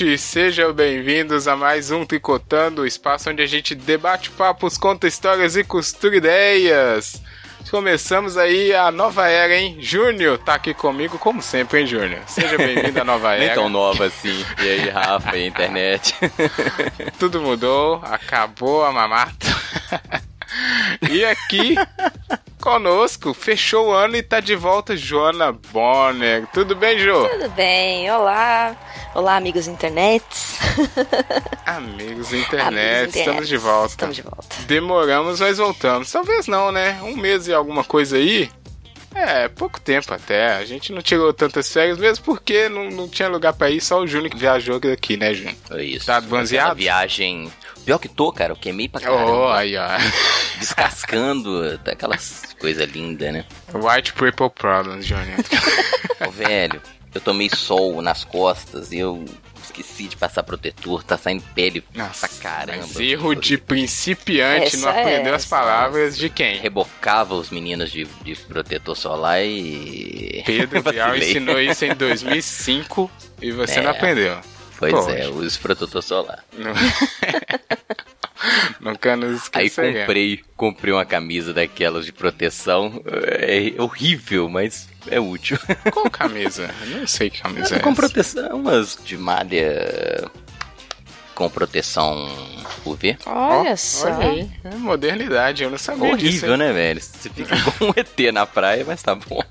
ouvinte, sejam bem-vindos a mais um Tricotando, o espaço onde a gente debate papos, conta histórias e costura ideias. Começamos aí a nova era, hein? Júnior tá aqui comigo, como sempre, hein, Júnior? Seja bem-vindo à nova era. Nem tão nova assim. E aí, Rafa, e internet? Tudo mudou, acabou a mamata. e aqui conosco, fechou o ano e tá de volta Joana Bonner. Tudo bem, Jo? Tudo bem, olá. Olá, amigos internets. Amigos internet, estamos de volta. Estamos de volta. Demoramos, mas voltamos. Talvez não, né? Um mês e alguma coisa aí. É, pouco tempo até. A gente não tirou tantas férias, mesmo porque não, não tinha lugar pra ir, só o Júnior que viajou aqui, né, Júnior? É isso. Tá banzeado? viagem. Pior que tô, cara, eu queimei pra caramba. Oh, aí, ó. Descascando, tá aquelas coisas lindas, né? White People Problems, Júnior. Ô, velho, eu tomei sol nas costas e eu esqueci de passar protetor, tá saindo pele Nossa, pra caramba. Mas erro de principiante, Essa não aprendeu é, as palavras de quem? Rebocava os meninos de, de protetor solar e. Pedro Bial Vacilei. ensinou isso em 2005 e você É. não aprendeu. Pois Pô, é, uso protetor solar. Não- Nunca nos Aí esqueceremos. comprei, comprei uma camisa daquelas de proteção. É horrível, mas é útil. Qual camisa? Não sei que camisa é com essa. proteção, umas de malha com proteção UV. Olha Ó, só. Olha aí, é modernidade, eu não sabia disso. Horrível, né, velho? Você fica igual um ET na praia, mas tá bom.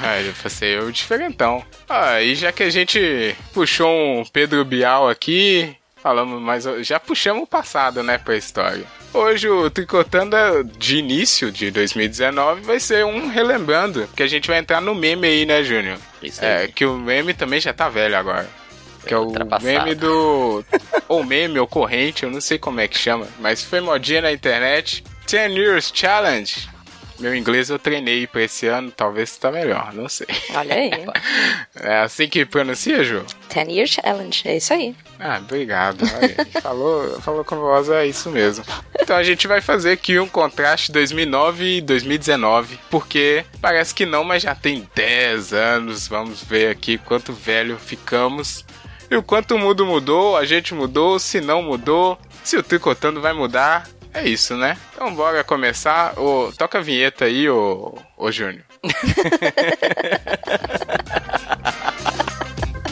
Ah, eu passei o diferentão. Ah, e já que a gente puxou um Pedro Bial aqui, falamos mais. Já puxamos o passado, né, pra história. Hoje o Tricotando de início de 2019 vai ser um relembrando, porque a gente vai entrar no meme aí, né, Júnior? Isso aí. É, que o meme também já tá velho agora. Que é, É o meme do. ou meme ou corrente, eu não sei como é que chama, mas foi modinha na internet. 10 Years Challenge. Meu inglês eu treinei pra esse ano, talvez tá melhor, não sei. Olha aí. É assim que pronuncia, Ju? 10 Year Challenge, é isso aí. Ah, obrigado. Falou, falou com voz, é isso mesmo. Então a gente vai fazer aqui um contraste 2009 e 2019, porque parece que não, mas já tem 10 anos. Vamos ver aqui quanto velho ficamos. E o quanto o mundo mudou, a gente mudou, se não mudou, se o Tricotando vai mudar. É isso, né? Então bora começar. Ô, toca a vinheta aí, ô, ô Júnior.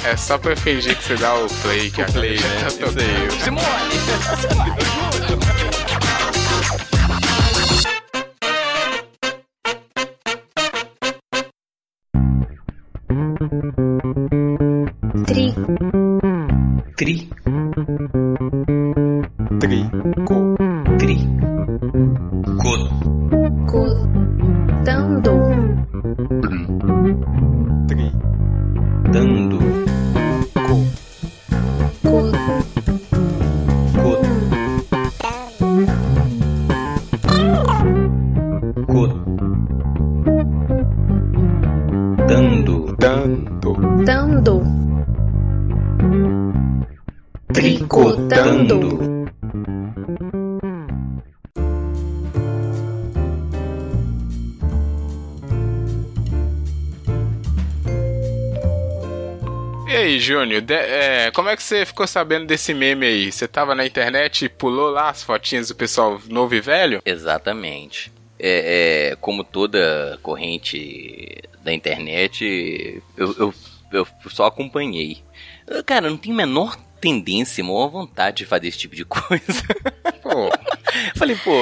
É só pra fingir que você dá o play que a Play, já né? tá tocando. Simone! Tri. Tri, aí, Júnior, de- é, como é que você ficou sabendo desse meme aí? Você tava na internet e pulou lá as fotinhas do pessoal novo e velho? Exatamente. É, é, como toda corrente da internet, eu, eu, eu só acompanhei. Cara, não tem a menor tendência, maior vontade de fazer esse tipo de coisa. Pô, Falei, pô,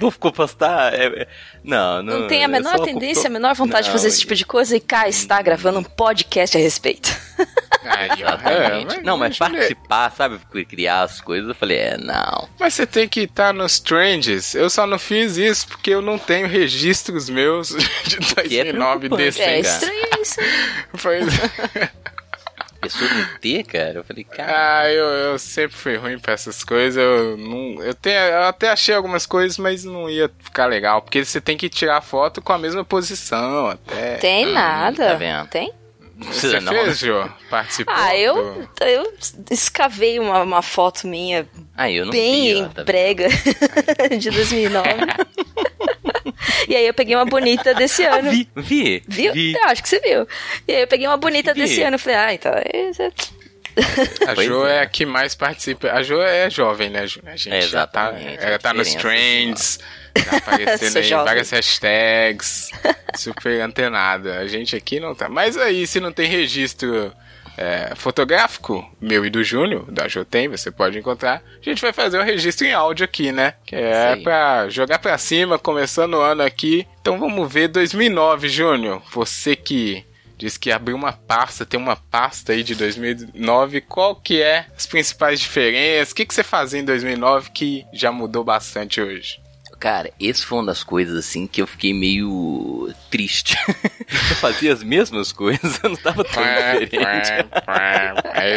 não ficou postar? É, é, não, não. Não tem a menor tendência, a menor vontade de Não, fazer esse tipo de coisa e cá está gravando um podcast a respeito. Exatamente. é, não, mas participar, sabe? Criar as coisas, eu falei, é, não. Mas você tem que estar nos trends. Eu só não fiz isso porque eu não tenho registros meus de que é 2009 preocupante. desse. É estranho isso. Foi... Pessoa não ter, cara, eu falei, cara. Ah, eu, eu sempre fui ruim pra essas coisas. Eu, não, eu, tenho, eu até achei algumas coisas, mas não ia ficar legal. Porque você tem que tirar foto com a mesma posição até. Tem nada. tá vendo? Tem? Você não. fez, Jô? Participou? Ah, eu, do- eu escavei uma, uma foto minha Ah, eu não bem vi, tá brega de 2009. e aí eu peguei uma bonita desse ano. Vi, vi. Viu? Vi. Eu acho que você viu. E aí eu peguei uma bonita Vi. desse ano. Falei, ah, então. é- é- A Jo é. é. a que mais participa. A Jo é jovem, né, Ju? A gente É, já tá, exatamente, ela tá nos diferença, trends, tá aparecendo aí jovem. várias hashtags, super antenada. A gente aqui não tá. Mas aí, se não tem registro é, fotográfico, meu e do Júnior, da Jo tem, você pode encontrar, a gente vai fazer um registro em áudio aqui, né? Que é aí. pra jogar pra cima, começando o ano aqui. Então vamos ver 2009, Júnior. Você que Diz que abriu uma pasta, tem uma pasta aí de 2009. Qual que é as principais diferenças? O que, que você fazia em 2009 que já mudou bastante hoje? Cara, esse foi uma das coisas assim que eu fiquei meio triste. eu fazia as mesmas coisas, eu não tava tão diferente.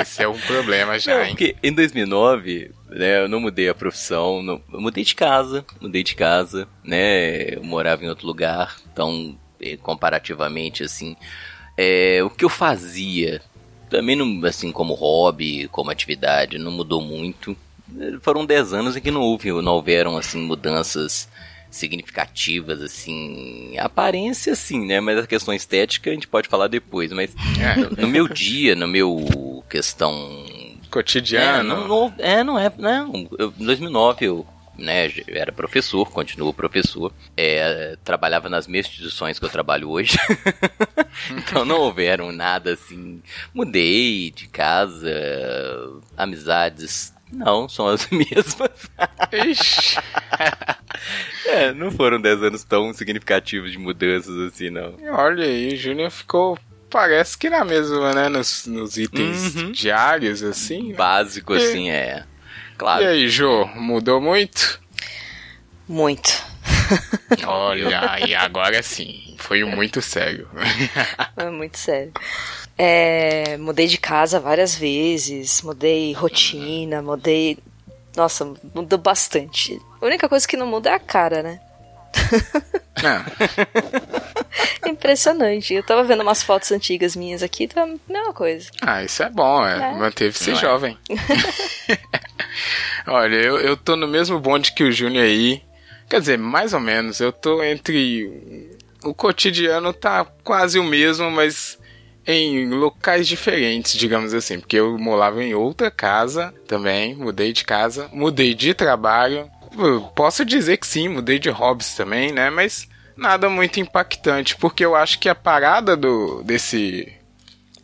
Esse é um problema já, Não, hein? porque em 2009, né, eu não mudei a profissão, não- eu mudei de casa, mudei de casa, né, eu morava em outro lugar, então, eh, comparativamente, assim, é, o que eu fazia, também, não, assim, como hobby, como atividade, não mudou muito. Foram 10 anos em que não houve, não houveram, assim, mudanças significativas, assim, aparência, sim, né, mas a questão estética a gente pode falar depois, mas É. no, no meu dia, no meu questão é, Cotidiano. não, não, é, não é. Não, eu, em 2009 eu né, era professor, continuo professor. É, trabalhava nas mesmas instituições que eu trabalho hoje. então não houveram nada assim. Mudei de casa, amizades. Não, são as mesmas. Ixi. É, não foram 10 anos tão significativos de mudanças assim, não. Olha aí, o Júnior ficou. Parece que na mesma, né? Nos, nos itens Uhum. diários, assim. né? Básico, assim, é. Claro. E aí, Jô, mudou muito? Muito. Olha, e agora sim, foi muito sério. É muito sério. É, mudei de casa várias vezes, mudei rotina, mudei. Nossa, mudou bastante. A única coisa que não muda é a cara, né? Não, Impressionante. Eu tava vendo umas fotos antigas minhas aqui, tá a mesma coisa. Ah, isso é bom, é. É. Manteve-se é? jovem. Olha, eu, eu tô no mesmo bonde que o Júnior aí. Quer dizer, mais ou menos. Eu tô entre. O cotidiano tá quase o mesmo, mas em locais diferentes, digamos assim. Porque eu morava em outra casa também, mudei de casa, mudei de trabalho. Posso dizer que sim, mudei de hobbies também, né? Mas nada muito impactante, porque eu acho que a parada do desse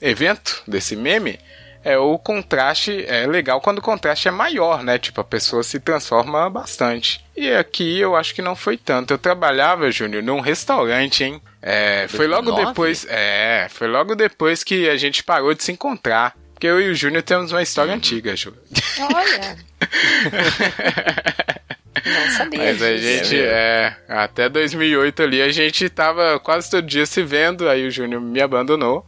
evento, desse meme, é o contraste é legal quando o contraste é maior, né? Tipo, a pessoa se transforma bastante. E aqui eu acho que não foi tanto. Eu trabalhava, Júnior, num restaurante, hein? É, foi logo 2009? depois. É, foi logo depois que a gente parou de se encontrar. Porque eu e o Júnior temos uma história antiga, Júnior. Olha. Não sabia. Mas a gente, é, até 2008 ali, a gente tava quase todo dia se vendo, aí o Júnior me abandonou.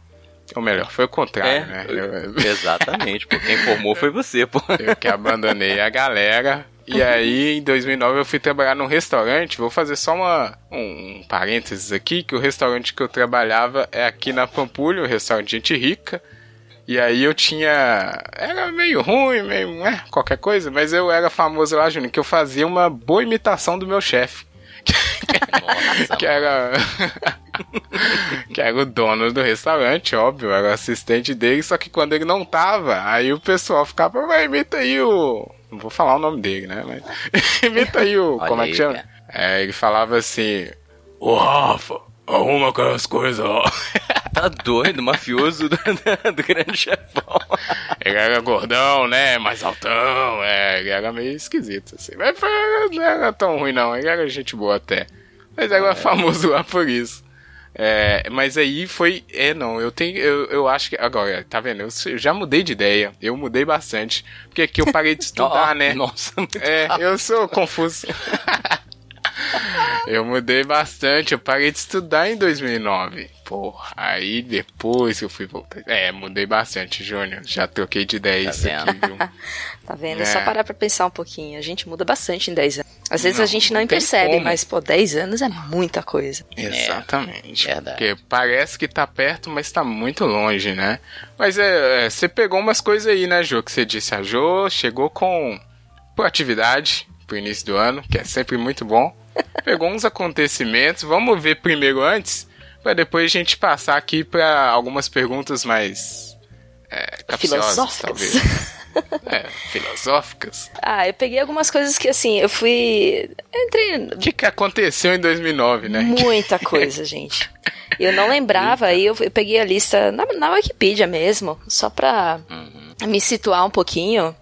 Ou melhor, foi o contrário, né? Eu- Exatamente, pô. Quem formou foi você, pô. Eu que abandonei a galera. E aí, em 2009, eu fui trabalhar num restaurante. Vou fazer só uma, um, um parênteses aqui, que o restaurante que eu trabalhava é aqui na Pampulha, um restaurante de gente rica. E aí eu tinha... Era meio ruim, meio... É, qualquer coisa. Mas eu era famoso lá, Júnior, que eu fazia uma boa imitação do meu chefe. Que era... que era o dono do restaurante, óbvio, era o assistente dele, só que quando ele não tava, aí o pessoal ficava, vai, imita aí o. Não vou falar o nome dele, né? Mas. imita aí o. Olha como é que chama? cara. É, ele falava assim. Ô Rafa, arruma aquelas coisas, ó. Tá doido, mafioso do, do grande chefão. Ele era gordão, né? Mais altão, é, ele era meio esquisito, assim. Mas não era tão ruim, não. Ele era gente boa até. Mas era famoso lá por isso. É, mas aí foi. É, não, eu tenho. Eu, eu acho que. Agora, tá vendo? Eu, eu já mudei de ideia. Eu mudei bastante. Porque aqui eu parei de estudar, Ó, né? Nossa, É, eu sou confuso. eu mudei bastante, eu parei de estudar em 2009. Porra, aí depois que eu fui voltar. É, mudei bastante, Júnior. Já troquei de ideia Tá isso aqui, vendo? viu? Tá vendo? É. É. só parar pra pensar um pouquinho. A gente muda bastante em 10 anos. Às vezes Não, a gente não, percebe, como. mas, pô, 10 anos é muita coisa. Exatamente. verdade. Porque parece que tá perto, mas tá muito longe, né? Mas é, é, você pegou umas coisas aí, né, Jô? Que você disse. A Jô chegou com proatividade pro início do ano, que é sempre muito bom. Pegou uns acontecimentos. Vamos ver primeiro antes, pra depois a gente passar aqui pra algumas perguntas mais é, capciosas, Filosóficas. talvez. É, filosóficas. Ah, eu peguei algumas coisas que, assim, eu fui. Eu entrei O que, que aconteceu em 2009, né? Muita coisa, gente. Eu não lembrava, aí eu, eu peguei a lista na, na Wikipedia mesmo, só pra me situar um pouquinho.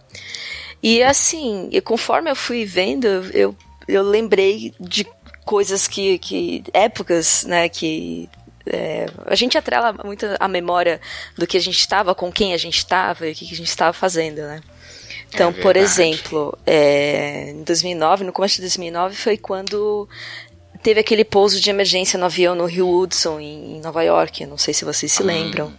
E assim, e conforme eu fui vendo, eu, eu lembrei de coisas que, que épocas, né, que é, a gente atrela muito a memória do que a gente estava, com quem a gente estava e o que a gente estava fazendo, né? Então, É por exemplo, é, em 2009, no começo de 2009, foi quando teve aquele pouso de emergência no avião no Rio Hudson, em, em Nova York. Não sei se vocês se lembram.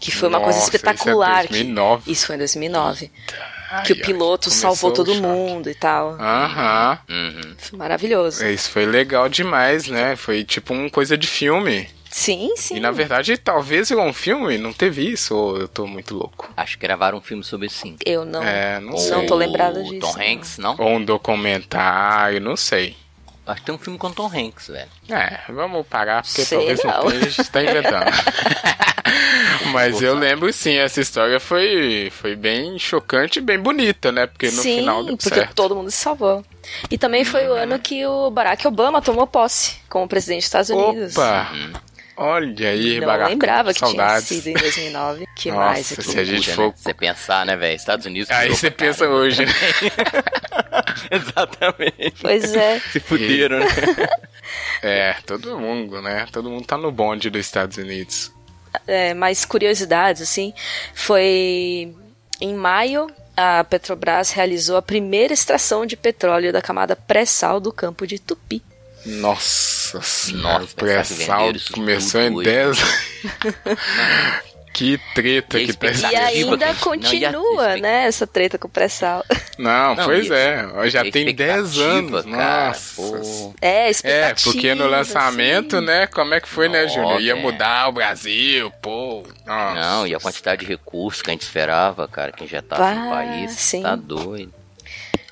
Que foi uma coisa Hum. Nossa, isso é espetacular. que- 2009. Isso foi em 2009. Ai, que o ai, piloto começou salvou o todo choque. mundo e tal. Aham. Uhum. Foi maravilhoso. Isso foi legal demais, né? Foi tipo uma coisa de filme. Sim, sim. E na verdade, talvez um filme não teve isso, ou eu tô muito louco. Acho que gravaram um filme sobre sim. Eu não, É, não não, sei. tô lembrada O disso. Tom não. Hanks, não? Ou um documentário, não sei. Acho que tem um filme com Tom Hanks, velho. É, vamos parar, porque Sei talvez não. não tenha, a gente tá inventando. Mas eu lembro sim, essa história foi, foi bem chocante e bem bonita, né? Porque no Sim, final deu porque certo. todo mundo se salvou. E também foi o ano que o Barack Obama tomou posse como presidente dos Estados Unidos. Opa! Olha aí, Não Barack, lembrava que saudades. tinha sido em 2009. Que Nossa, mais aqui? se a gente for- né? Você pensar, né, velho? Estados Unidos. Aí você pensa hoje, né? Exatamente. Pois é. Se fuderam, né? É, todo mundo, né? Todo mundo tá no bonde dos Estados Unidos. é, mais curiosidades, assim, foi em maio a Petrobras realizou a primeira extração de petróleo da camada pré-sal do campo de Tupi. Nossa senhora, o pré-sal começou em hoje. 10. que treta que tá E ainda continua, né, essa treta com o pré-sal. Não, Não, pois e é, ó, já tem 10 expectativa, anos. cara, Nossa. pô. É, É, porque no lançamento, assim. né? Como é que foi, né, Nossa, Júnior? Ia é. mudar o Brasil, pô. Nossa. Não, e a quantidade de recursos que a gente esperava, cara, que injetava no país. sim. Tá doido.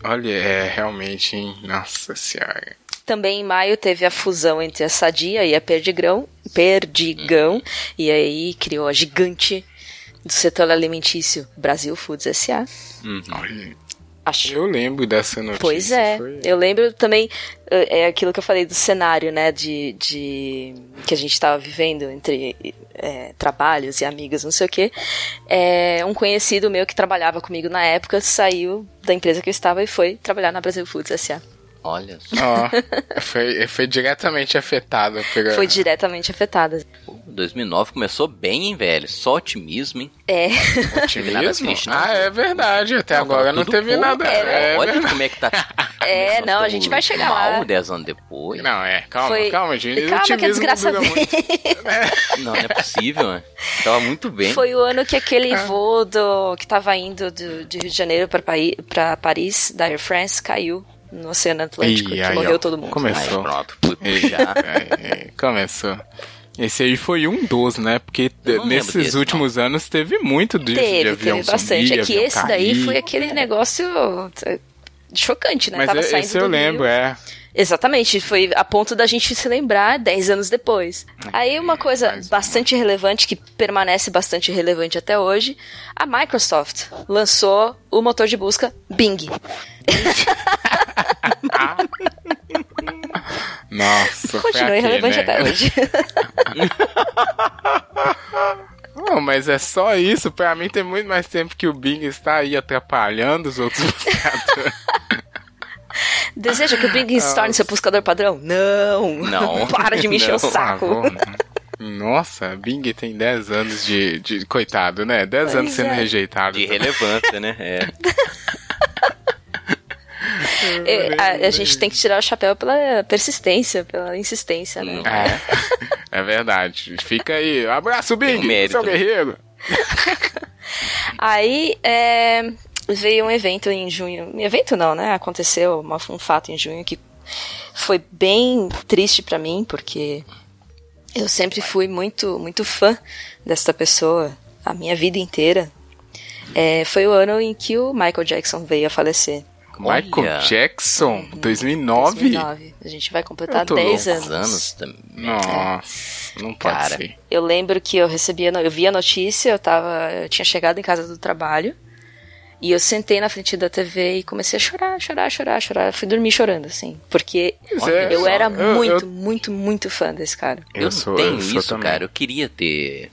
Olha, é realmente, hein? Nossa senhora. Também em maio teve a fusão entre a Sadia e a Perdigrão, Perdigão, e aí criou a gigante do setor alimentício Brasil Foods S.A. Olha, Acho. eu lembro dessa notícia. Pois é, foi- eu lembro também, eh, é aquilo que eu falei do cenário, né, de, de que a gente estava vivendo entre eh, trabalhos e amigos, não sei o quê. É, um conhecido meu que trabalhava comigo na época saiu da empresa que eu estava e foi trabalhar na Brasil Foods S.A. Olha só. Ó, foi, foi diretamente afetada pela... Foi diretamente afetada. Pô, 2009 começou bem, hein, velho? Só otimismo, hein? É, otimismo? nada triste, não. Ah, é verdade. Até agora tava não teve bom, nada. cara. É, Olha verdade. como é que tá. É, não, a gente vai chegar mal lá. 10 anos depois. Não, é. Calma, Foi- calma, gente. Calma que a desgraça muito. Não, não é possível, né? Tava muito bem. Foi o ano que aquele Ah. voo do, que tava indo do, de Rio de Janeiro para Paris, pra Paris, da Air France, caiu no Oceano Atlântico, que aí, morreu ó, todo mundo. Aí, Começou. pronto, fui Ih, puxar. é, é, começou. Esse aí foi um dos, né? Porque não nesses desse, últimos anos teve muito disso de Teve, avião teve bastante. sumir, é que esse daí cair. foi aquele negócio é, chocante, né? Mas Tava saindo esse eu do Rio. lembro, é. Exatamente, foi a ponto da gente se lembrar 10 anos depois. Aí uma coisa bastante relevante, que permanece bastante relevante até hoje, a Microsoft lançou o motor de busca Bing. Nossa, Continua irrelevante né? até hoje. Não, mas é só isso. Pra mim tem muito mais tempo que o Bing está aí atrapalhando os outros buscadores. Deseja que o Bing se torne seu buscador padrão? Não! Não. Para de me encher Não, o saco. favor. Nossa, Bing tem 10 anos de, de. Coitado, né? 10 Pois anos sendo é. rejeitado. De relevância, né? É. É, a, a gente tem que tirar o chapéu pela persistência, pela insistência, né? É, é verdade. Fica aí. Abraço, Bing, um seu né? guerreiro. Aí é, veio um evento em junho. Evento não, né? Aconteceu uma- um fato em junho que foi bem triste pra mim, porque eu sempre fui muito, muito fã desta pessoa a minha vida inteira. É, foi o ano em que o Michael Jackson veio a falecer. Michael Olha. Jackson, 2009? 2009. A gente vai completar Eu tô 10 louco. anos. anos também. Nossa, não pode Cara. ser. Eu lembro que eu recebia, eu vi a notícia, eu tava, eu tinha chegado em casa do trabalho e eu sentei na frente da TV e comecei a chorar, chorar, chorar, chorar. Eu fui dormir chorando, assim, porque é, eu era eu- muito, eu- muito, muito fã desse cara. Eu, sou- tenho eu sou isso, também. cara. Eu queria ter.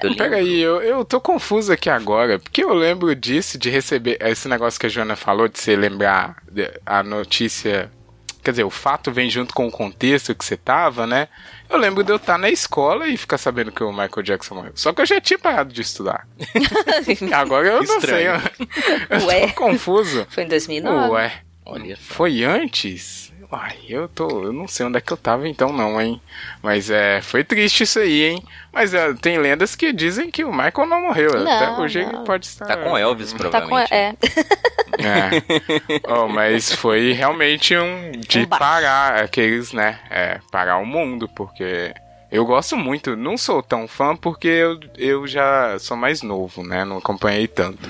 Eu Pera lembro- aí, eu, eu tô confuso aqui agora, porque eu lembro disso, de receber esse negócio que a Joana falou, de você lembrar a notícia. Quer dizer, o fato vem junto com o contexto que você tava, né? Eu lembro de eu estar na escola e ficar sabendo que o Michael Jackson morreu. Só que eu já tinha parado de estudar. Agora eu não sei. Eu, eu Ué. tô confuso. Foi em 2009. Ué. Olha só. Foi antes? Uai, eu tô. Eu não sei onde é que eu tava então, não, hein? Mas é. Foi triste isso aí, hein? Mas é, tem lendas que dizem que o Michael não morreu. Não, Até hoje não. ele pode estar. Tá com Elvis, Tá com, provavelmente. é, É. Oh, mas foi realmente um. De Um parar aqueles, né? É, parar o mundo, porque. Eu gosto muito, não sou tão fã porque eu, eu já sou mais novo, né? Não acompanhei tanto.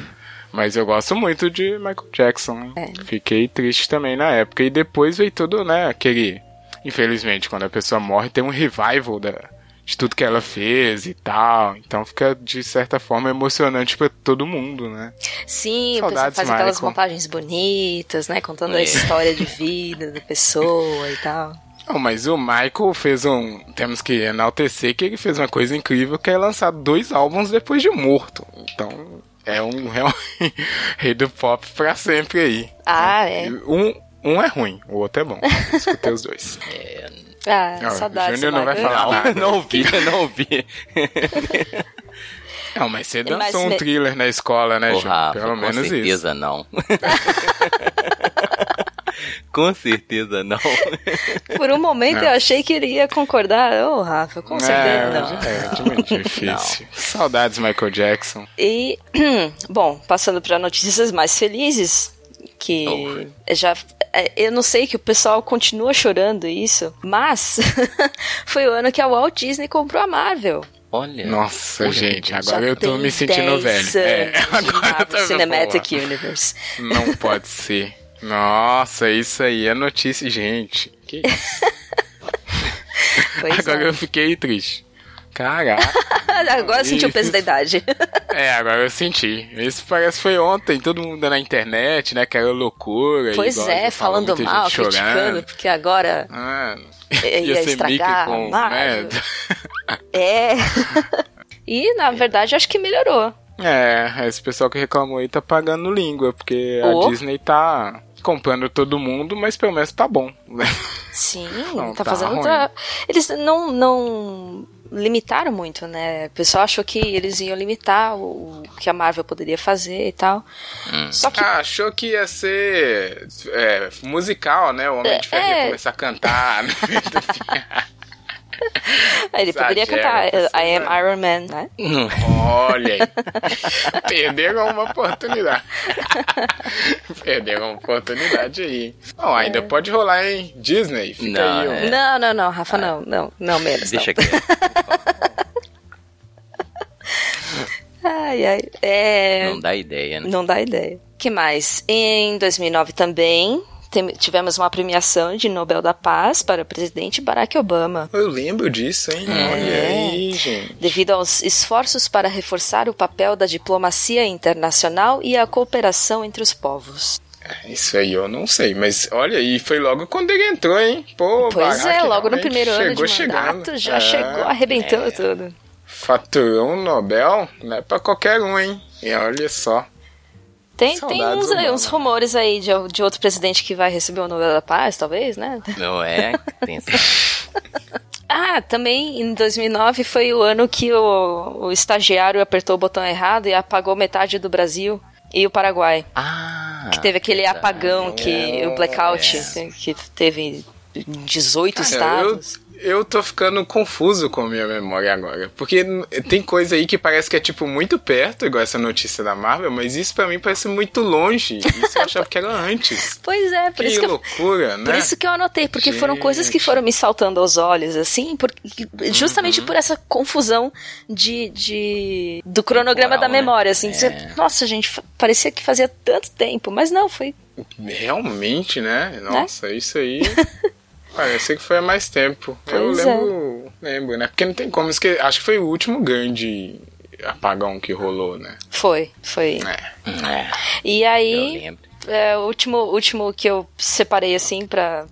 Mas eu gosto muito de Michael Jackson. hein? É. Fiquei triste também na época. E depois veio todo, né? Aquele. Infelizmente, quando a pessoa morre, tem um revival da, de tudo que ela fez e tal. Então fica, de certa forma, emocionante pra todo mundo, né? Sim, Saudades, faz aquelas Michael. montagens bonitas, né? Contando a É. história de vida da pessoa e tal. Não, mas o Michael fez um. Temos que enaltecer que ele fez uma coisa incrível que é lançar dois álbuns depois de morto. Então, é um, é um rei do pop pra sempre aí. Ah, é. E Um, um é ruim, o outro é bom. Eu Escutei os dois. Ah, Ó, saudades. Júnior não vai falar Não, nada. não ouvi, não ouvi. Não, mas você Mas dançou um me- thriller na escola, né, Júnior? Rafa, Pelo com menos isso. certeza não. Com certeza não. Por um momento Não. eu achei que ele ia concordar. Ô, Rafa, com certeza É, não. já é muito difícil. Saudades, Michael Jackson. E, bom, passando para notícias mais felizes, que já. é, Eu não sei que o pessoal continua chorando isso, mas foi o ano que a Walt Disney comprou a Marvel. Olha. Nossa, gente, Já agora eu tô me sentindo 10 velho. É, agora tô Cinematic. Universe. Não pode ser. Nossa, isso aí é notícia. Gente, que isso? Pois Agora é. eu fiquei triste. Caraca. Agora eu senti o peso da idade. É, agora eu senti. Isso parece que foi ontem, todo mundo na internet, né? Que era loucura. Pois igual é, falando mal, criticando, chorando. porque agora Ah, ia, ia estragar com. Né? É. e, na verdade, acho que melhorou. É, esse pessoal que reclamou aí tá pagando língua, porque Oh. a Disney tá comprando todo mundo, mas pelo menos tá bom. né? Sim, Não, tá, tá fazendo. Eles não, não limitaram muito, né? O pessoal achou que eles iam limitar o, que a Marvel poderia fazer e tal. Só que. Ah, achou que ia ser é, musical, né? O Homem de Ferro É. ia começar a cantar. né? ele poderia cantar. I Am Iron Man, né? Olha aí. Perderam uma oportunidade. Perderam uma oportunidade aí. Bom, ainda pode rolar, hein? Disney, fica Não, aí. ó. é. Não, não, não, Rafa, não, não, não, menos. Deixa não. quieto. Ai, ai. É. Não dá ideia, né? Não dá ideia. que mais? Em 2009 também tivemos uma premiação de Nobel da Paz para o presidente Barack Obama. Eu lembro disso, hein? É. Olha aí, gente. Devido aos esforços para reforçar o papel da diplomacia internacional e a cooperação entre os povos. Isso aí eu não sei, mas olha aí, foi logo quando ele entrou, hein? Pô, Pois Barack é, logo no primeiro ano chegou de chegando. mandato já É, chegou arrebentando tudo. Faturou um Nobel, não é pra qualquer um, hein? E olha só. Tem, tem uns, aí, uns rumores aí de, de outro presidente que vai receber o Nobel da Paz, talvez, né? Não é? Tem Ah, também em 2009 foi o ano que o, o estagiário apertou o botão errado e apagou metade do Brasil e o Paraguai. Ah! Que teve aquele apagão que o blackout é. que teve em 18 Cara, estados. Eu, eu tô ficando confuso com a minha memória agora. Porque tem coisa aí que parece que é, tipo, muito perto, igual essa notícia da Marvel, mas isso pra mim parece muito longe. Isso eu achava que era antes. Pois é, por que isso que eu, loucura, né? Por isso que eu anotei, porque foram coisas que foram me saltando aos olhos, assim, por- justamente Uhum. por essa confusão de, de- do cronograma da né? memória, assim. É. dizer, Nossa, gente, parecia que fazia tanto tempo, mas não, foi Realmente, né? Nossa, isso aí. Parece que foi há mais tempo. eu Pois é. lembro, lembro, né? Porque não tem como esquecer. Acho que foi o último grande apagão que rolou, né? Foi, foi. É. É, E eu aí, é, o último, último que eu separei assim para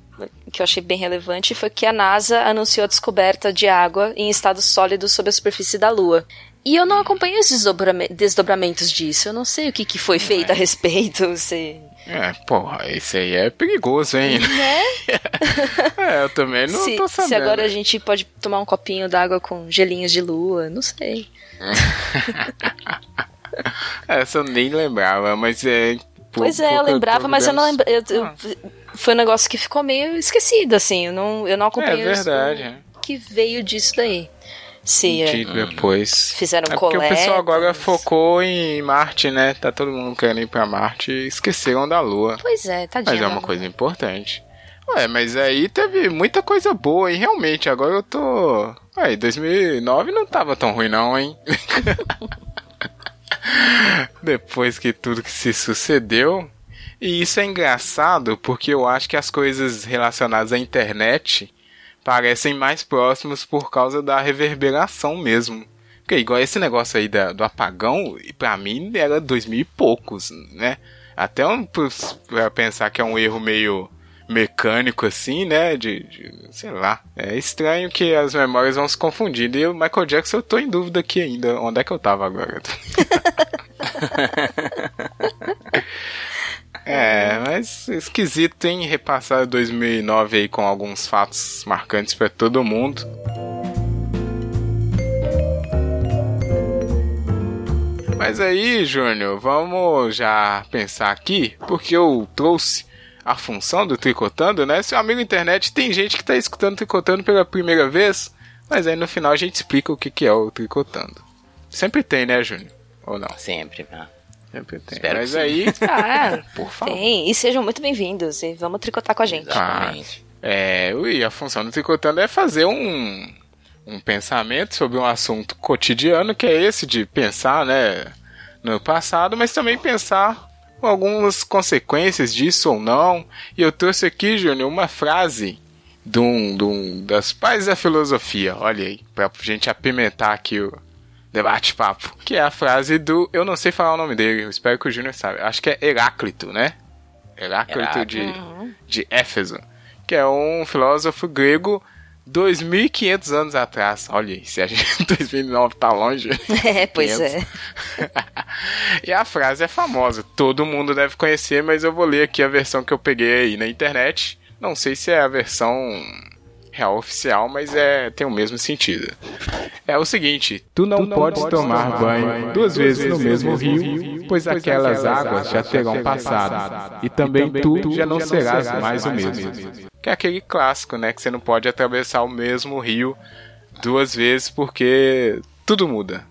que eu achei bem relevante foi que a NASA anunciou a descoberta de água em estado sólido sob a superfície da Lua. E eu não acompanhei os desdobrame- desdobramentos disso. Eu não sei o que, que foi feito a respeito. Se... É, porra, esse aí é perigoso, hein? Né? é, eu também não se, tô sabendo. se agora a gente pode tomar um copinho d'água com gelinhos de lua, não sei. Essa eu nem lembrava, mas é. por- Pois é, eu lembrava, mas eu não vendo- lembrava. Foi um negócio que ficou meio esquecido, assim. Eu não, eu não É acompanhei os- verdade. é. o que veio disso daí. Se é, Digo depois. fizeram É porque o pessoal agora coletas. focou em Marte, né? Tá todo mundo querendo ir pra Marte e esqueceram da Lua. Pois é, tadinho. Mas é uma coisa importante. Ué, mas aí teve muita coisa boa, hein? Realmente, agora eu tô. Ué, 2009 não tava tão ruim, não, hein? Depois que tudo que se sucedeu. E isso é engraçado porque eu acho que as coisas relacionadas à internet parecem mais próximos por causa da reverberação mesmo. Porque igual esse negócio aí da- do apagão, pra mim era dois mil e poucos, né? Até um, pra pensar que é um erro meio mecânico assim, né? De, de- sei lá. É estranho que as memórias vão se confundindo. E o Michael Jackson eu tô em dúvida aqui ainda. Onde é que eu tava agora? É, mas esquisito, hein? Repassar 2009 aí com alguns fatos marcantes pra todo mundo. Mas aí, Júnior, vamos já pensar aqui, porque eu trouxe a função do Tricotando, né? Seu amigo internet, tem gente que tá escutando Tricotando pela primeira vez, mas aí no final a gente explica o que, que é o Tricotando. Sempre tem, né, Júnior? Ou não? Sempre, né? Sempre tem. Espero mas aí, Ah, por favor. tem. E sejam muito bem-vindos. E vamos tricotar com a gente. Exatamente. É, ui, a função do Tricotando é fazer um, um pensamento sobre um assunto cotidiano, que é esse de pensar, né, no passado, mas também pensar com algumas consequências disso ou não. E eu trouxe aqui, Júnior, uma frase de um, de um das pais da filosofia, olha aí, pra gente apimentar aqui o debate-papo, que é a frase do, eu não sei falar o nome dele, eu espero que o Júnior saiba, acho que é Heráclito, né? Heráclito de, de Éfeso, que é um filósofo grego 2.500 anos atrás. Olha aí, se a gente 2009 tá longe. É, pois 500. é. e a frase é famosa, todo mundo deve conhecer, mas eu vou ler aqui a versão que eu peguei aí na internet. Não sei se é a versão real oficial, mas é tem o mesmo sentido. É o seguinte: tu não, podes tomar banho duas vezes no mesmo rio, pois aquelas águas já terão passado, e também tu já não serás mais o mesmo. Que é aquele clássico, né? Que você não pode atravessar o mesmo rio duas vezes porque tudo muda.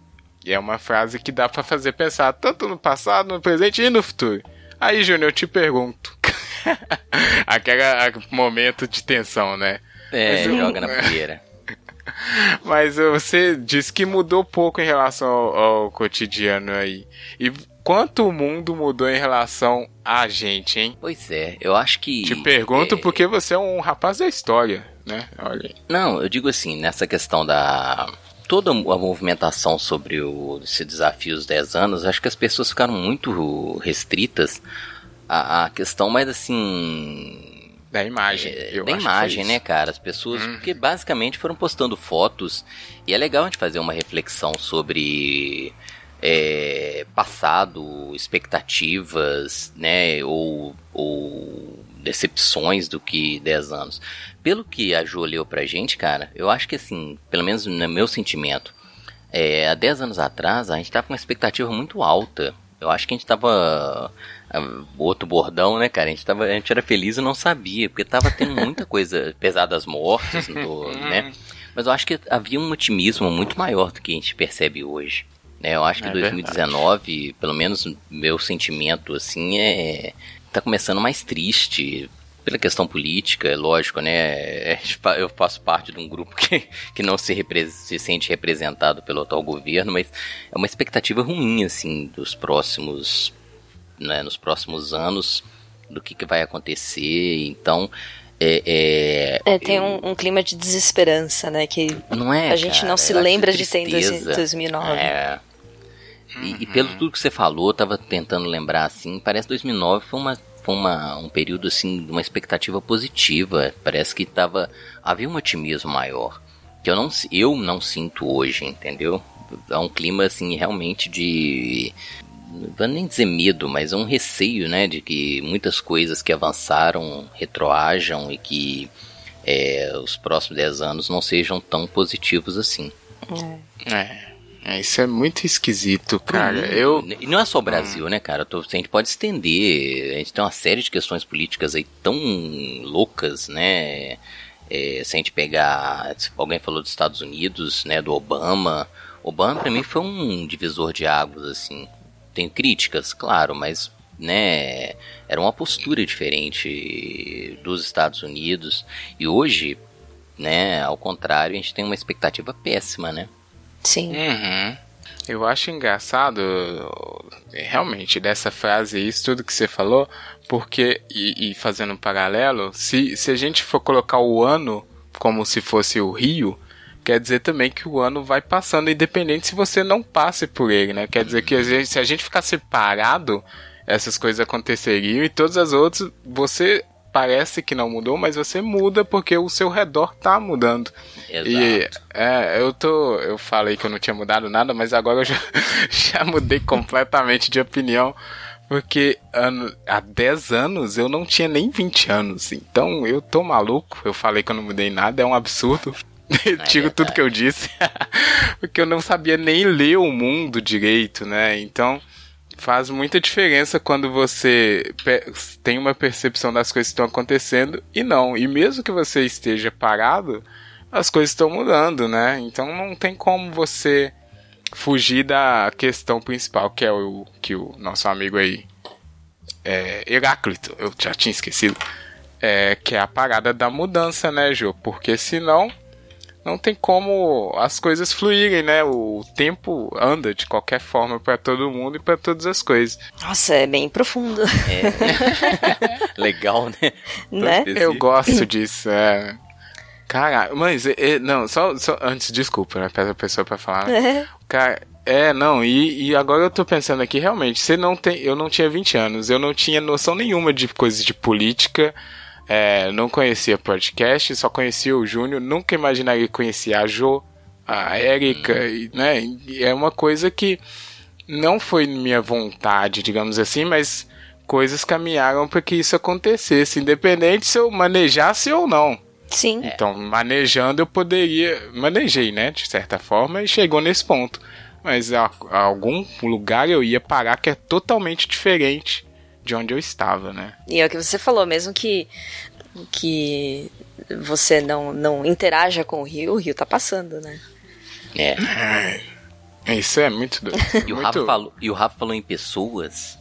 E é uma frase que dá pra fazer pensar tanto no passado, no presente e no futuro. Aí, Júnior, eu te pergunto. Aquele momento de tensão, né? É, Mas eu- joga na fogueira. Mas você disse que mudou pouco em relação ao, ao cotidiano aí. E quanto o mundo mudou em relação a gente, hein? Pois é, eu acho que. Te pergunto é, porque você é um rapaz da história, né? Olha. Não, eu digo assim, nessa questão da. Toda a movimentação sobre o, esse desafio dos 10 anos, acho que as pessoas ficaram muito restritas à, à questão mais assim. Da imagem. é, da que imagem, né, cara? As pessoas, porque basicamente foram postando fotos e é legal a gente fazer uma reflexão sobre é, passado, expectativas, né, ou, ou decepções do que 10 anos. Pelo que a Ju leu pra gente, cara, eu acho que assim, pelo menos no meu sentimento, é, há 10 anos atrás a gente tava com uma expectativa muito alta. Eu acho que a gente tava. Outro bordão, né, cara? A gente, tava, a gente era feliz e não sabia, porque tava tendo muita coisa, apesar das mortes, do, né? Mas eu acho que havia um otimismo muito maior do que a gente percebe hoje. Né? Eu acho que É 2019, pelo menos meu sentimento, assim, é. tá começando mais triste. Pela questão política, é lógico, né? Eu faço parte de um grupo que, que não se, repre- se sente representado pelo atual governo, mas é uma expectativa ruim, assim, dos próximos, né, nos próximos anos, do que, que vai acontecer. Então, é, é, É, tem um, um clima de desesperança, né? Que não é, a gente cara, não se lembra de ter em dois- tristeza. 2009. É. E, e pelo tudo que você falou, eu tava tentando lembrar assim, parece 2009 foi uma foi uma, um período assim de uma expectativa positiva, parece que tava havia um otimismo maior que eu não eu não sinto hoje, entendeu? É um clima assim realmente de vou nem dizer medo, mas é um receio, né, de que muitas coisas que avançaram retroajam e que é, os próximos 10 anos não sejam tão positivos assim. É, é, isso é muito esquisito, cara. Mundo, Eu. E não é só o Brasil, né, cara? A gente pode estender. A gente tem uma série de questões políticas aí tão loucas, né? É, se a gente pegar. Alguém falou dos Estados Unidos, né? Do Obama. Obama, pra mim, foi um divisor de águas, assim. Tem críticas, claro, mas. Né, era uma postura diferente dos Estados Unidos. E hoje, né, ao contrário, a gente tem uma expectativa péssima, né? Sim. Uhum. Eu acho engraçado, realmente, dessa frase, isso tudo que você falou, porque, e, e fazendo um paralelo, se, se a gente for colocar o ano como se fosse o rio, quer dizer também que o ano vai passando, independente se você não passe por ele, né? Quer dizer que a gente- se a gente ficar separado, essas coisas aconteceriam e todas as outras, você parece que não mudou, mas você muda porque o seu redor tá mudando. Exato. E é, eu tô. Eu falei que eu não tinha mudado nada, mas agora eu já, já mudei completamente de opinião. Porque ano, há 10 anos eu não tinha nem 20 anos. Então eu tô maluco. Eu falei que eu não mudei nada, é um absurdo. Tiro tudo que eu disse. porque eu não sabia nem ler o mundo direito, né? Então faz muita diferença quando você tem uma percepção das coisas que estão acontecendo e não. E mesmo que você esteja parado, as coisas estão mudando, né? Então não tem como você fugir da questão principal, que é o que o nosso amigo aí, é, Heráclito, eu já tinha esquecido, é, que é a parada da mudança, né, Jô? Porque senão não tem como as coisas fluírem, né? O tempo anda de qualquer forma para todo mundo e para todas as coisas. Nossa, é bem profundo. Legal, né? Né? Eu gosto disso, é. Caralho, mas, é, é, não, só, só antes, desculpa, né? Peça a pessoa pra falar. né? É. Cara, é, não, e, e agora eu tô pensando aqui, realmente, você não tem. Eu não tinha 20 anos, eu não tinha noção nenhuma de coisas de política, é, não conhecia podcast, só conhecia o Júnior, nunca imaginaria conhecer a Jo, a Érica, e, né? E é uma coisa que não foi minha vontade, digamos assim, mas coisas caminharam para que isso acontecesse, independente se eu manejasse ou não. Sim. Então, manejando eu poderia. Manejei, né? De certa forma, e chegou nesse ponto. Mas a, a algum lugar eu ia parar que é totalmente diferente de onde eu estava, né? E é o que você falou, mesmo que, que você não, não interaja com o rio, o rio tá passando, né? É. Isso é muito doido. E o, muito... Rafa falou, e o Rafa falou em pessoas.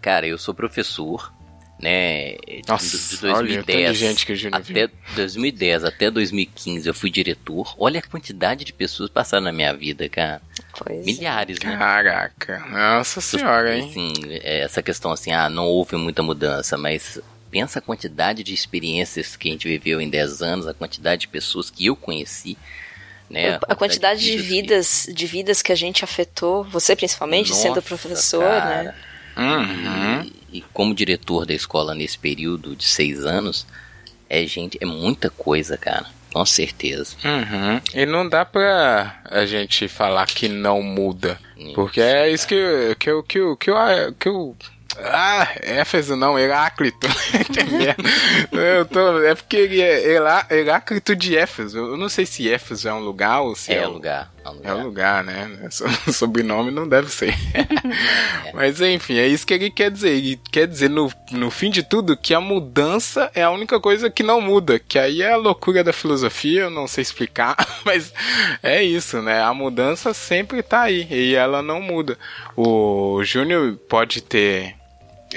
Cara, eu sou professor, né? de- Nossa, de olha, 2010 tanta gente que o Júnior até 2010 até 2015 eu fui diretor. Olha a quantidade de pessoas passaram na minha vida, cara. Pois. Milhares, né? Caraca, nossa senhora, hein? Assim, é, essa questão assim, ah, não houve muita mudança, mas pensa a quantidade de experiências que a gente viveu em 10 anos, a quantidade de pessoas que eu conheci, né? A quantidade de que- vidas, de vidas que a gente afetou, você principalmente sendo Nossa, professor, cara. né? Uhum. E, e como diretor da escola nesse período de seis anos, é gente, é muita coisa, cara. Com certeza. Uhum. E não dá pra a gente falar que não muda. Porque é isso que, que, que, eu- que, eu, que eu. Ah, Éfeso não, Heráclito. Eu tô, é porque ele é Herá- Heráclito de Éfeso. Eu não sei se Éfeso é um lugar ou se É, é, o- lugar. É um É lugar. né? O sobrenome não deve ser. Mas enfim, é isso que ele quer dizer. Ele quer dizer, no, no fim de tudo, que a mudança é a única coisa que não muda. Que aí é a loucura da filosofia, eu não sei explicar, mas é isso, né? A mudança sempre tá aí e ela não muda. O Júnior pode ter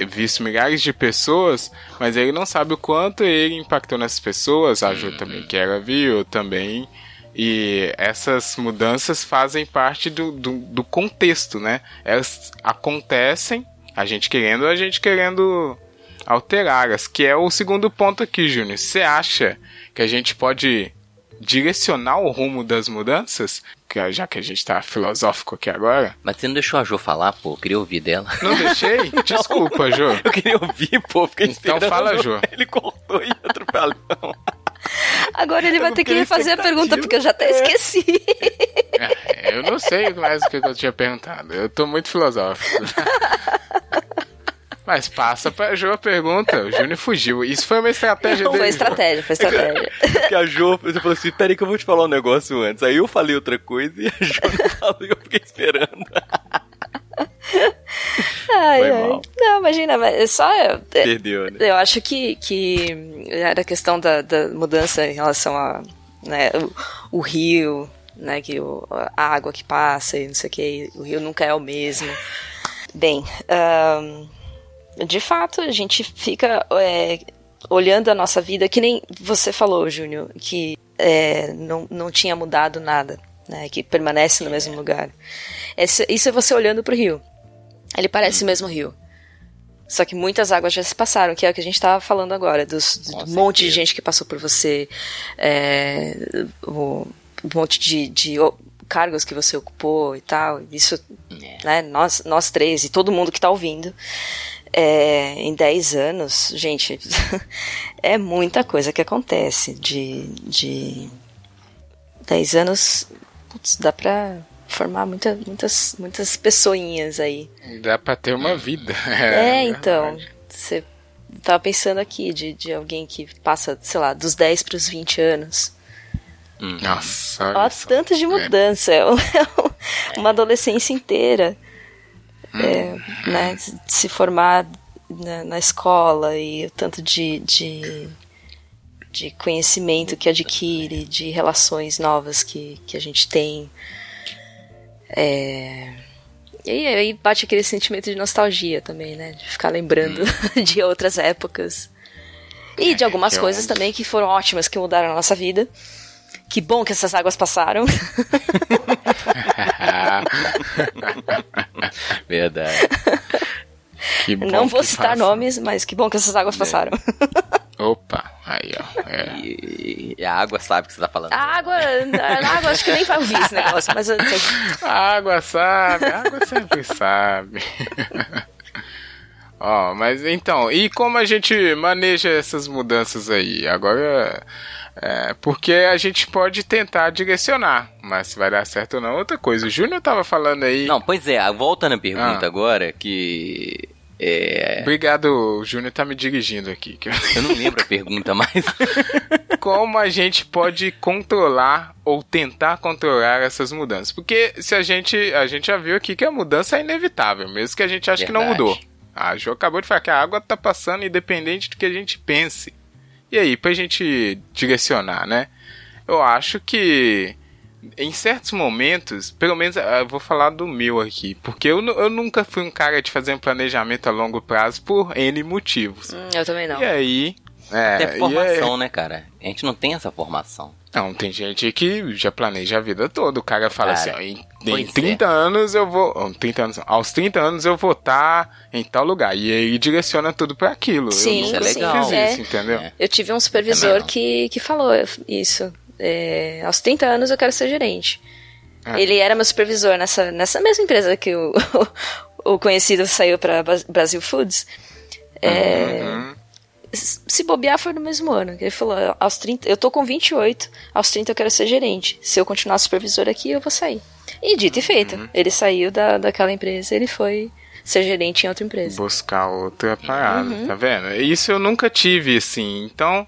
visto milhares de pessoas, mas ele não sabe o quanto ele impactou nessas pessoas. A Ju também que era viu também. E essas mudanças fazem parte do, do, do contexto, né? Elas acontecem, a gente querendo, a gente querendo alterá-las, que é o segundo ponto aqui, Júnior. Você acha que a gente pode direcionar o rumo das mudanças? Que- Já que a gente tá filosófico aqui agora. Mas você não deixou a Jo falar, pô. Eu queria ouvir dela. Não deixei? Desculpa, Jô. Eu queria ouvir, pô. Fiquei Então esperando. fala, Jô. Ele cortou e atropelou. Agora ele vai ter que fiquei refazer a pergunta, porque eu já até esqueci. É, eu não sei mais o que eu tinha perguntado. Eu tô muito filosófico. Mas passa pra Jô a pergunta. O Júnior fugiu. Isso foi uma estratégia dele. Foi estratégia, foi estratégia. Porque a Jo, você falou assim, peraí que eu vou te falar um negócio antes. Aí eu falei outra coisa e a Jo não falou e eu fiquei esperando. Ai, Foi ai. mal. Não, imagina, mas é só. é- Perdeu, né? Eu acho que, que era a questão da, da mudança em relação a né, o, o rio, né, que o, a água que passa e não sei o que, o rio nunca é o mesmo. Bem, ahn, de fato, a gente fica é, olhando a nossa vida, que nem você falou, Júnior, que é, não, não tinha mudado nada, né, que permanece no mesmo lugar. Esse- isso é você olhando pro rio. Ele parece o mesmo rio. Só que muitas águas já se passaram, que é o que a gente estava falando agora, dos, do monte de gente que passou por você, é, o, o monte de, de o- cargos que você ocupou e tal. Isso, É. né, nós, nós três e todo mundo que está ouvindo, é, em 10 anos, gente, é muita coisa que acontece. De, de 10 anos, putz, dá pra formar muita, muitas, muitas pessoinhas aí. Dá pra ter uma vida. É, então. verdade. Você tava pensando aqui de, de alguém que passa, sei lá, dos 10 pros 20 anos. Nossa, Olha olha tanto de mudança. É, um- é um- uma adolescência inteira. É, né, se formar na, na escola e o tanto de, de, de conhecimento que adquire, de relações novas que, que a gente tem. É, e aí bate aquele sentimento de nostalgia também, né? De ficar lembrando de outras épocas. E de algumas é coisas também que foram ótimas, que mudaram a nossa vida. Que bom que essas águas passaram. Verdade. Que bom Não vou que citar passa. nomes, mas que bom que essas águas passaram. Opa, aí ó. É. E, e a água sabe o que você tá falando. A água, a água acho que nem vai ouvir esse negócio, mas eu sei. A água sabe, a água sempre sabe. Ó, mas então, e como a gente maneja essas mudanças aí? Agora, é, porque a gente pode tentar direcionar, mas se vai dar certo ou não, outra coisa. O Júnior tava falando aí. Não, pois é, volta na pergunta Ah. agora, que. É, Obrigado, o Júnior tá me dirigindo aqui. que- eu não lembro a pergunta mais. como a gente pode controlar ou tentar controlar essas mudanças? Porque se a gente, a gente já viu aqui que a mudança é inevitável, mesmo que a gente ache que não Verdade. mudou. A Jo acabou de falar que a água tá passando independente do que a gente pense. E aí, pra gente direcionar, né? Eu acho que em certos momentos, pelo menos ah, eu vou falar do meu aqui, porque eu, eu nunca fui um cara de fazer um planejamento a longo prazo por N motivos. Hum, eu também não. E aí. É, Até e aí- formação, né, cara? A gente não tem essa formação. Não, tem gente que já planeja a vida toda. O cara fala Cara, assim, ó, em, em pois 30 anos eu vou. ó, 30 anos, aos 30 anos eu vou estar em tal lugar. E aí direciona tudo pra aquilo. Sim, eu Isso é nunca legal. fiz É. isso, entendeu? É. Eu tive um supervisor É que, que falou isso. É, aos 30 anos eu quero ser gerente. Ah. Ele era meu supervisor nessa, nessa mesma empresa que o, o conhecido saiu para Brasil Foods. É, Uhum. Se bobear foi no mesmo ano. que Ele falou, aos 30, eu tô com 28, aos 30 eu quero ser gerente. Se eu continuar supervisor aqui, eu vou sair. E dito e feito, Uhum. ele saiu da, daquela empresa, ele foi ser gerente em outra empresa. Buscar outra parada, Uhum. tá vendo? Isso eu nunca tive, assim. Então.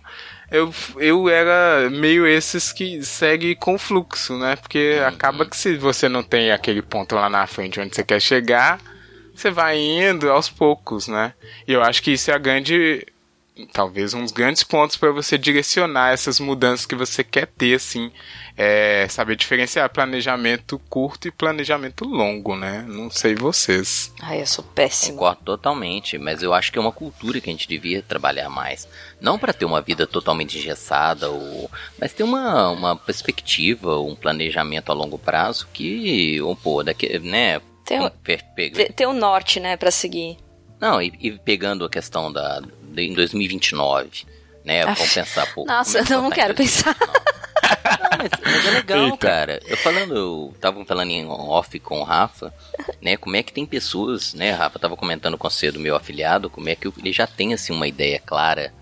Eu, eu era meio esses que segue com fluxo, né? Porque Uhum. acaba que se você não tem aquele ponto lá na frente onde você quer chegar, você vai indo aos poucos, né? E eu acho que isso é a grande. Talvez um dos grandes pontos para você direcionar essas mudanças que você quer ter, assim. É saber diferenciar planejamento curto e planejamento longo, né? Não sei vocês. Ai, eu sou péssima. Concordo totalmente, mas eu acho que é uma cultura que a gente devia trabalhar mais. Não para ter uma vida totalmente engessada, ou, mas ter uma, uma perspectiva, um planejamento a longo prazo que, ou, pô, daqui, né? Pe- pe- Ter ter um norte, né, pra seguir. Não, e, e pegando a questão da, em 2029, né? Vamos Aff, pensar, pô. Nossa, que não quero 2029? Não, mas, mas é legal, Eita. cara. Eu falando, eu tava falando em off com o Rafa, né? Como é que tem pessoas, né? Rafa tava comentando com você do meu afiliado, como é que ele já tem assim uma ideia clara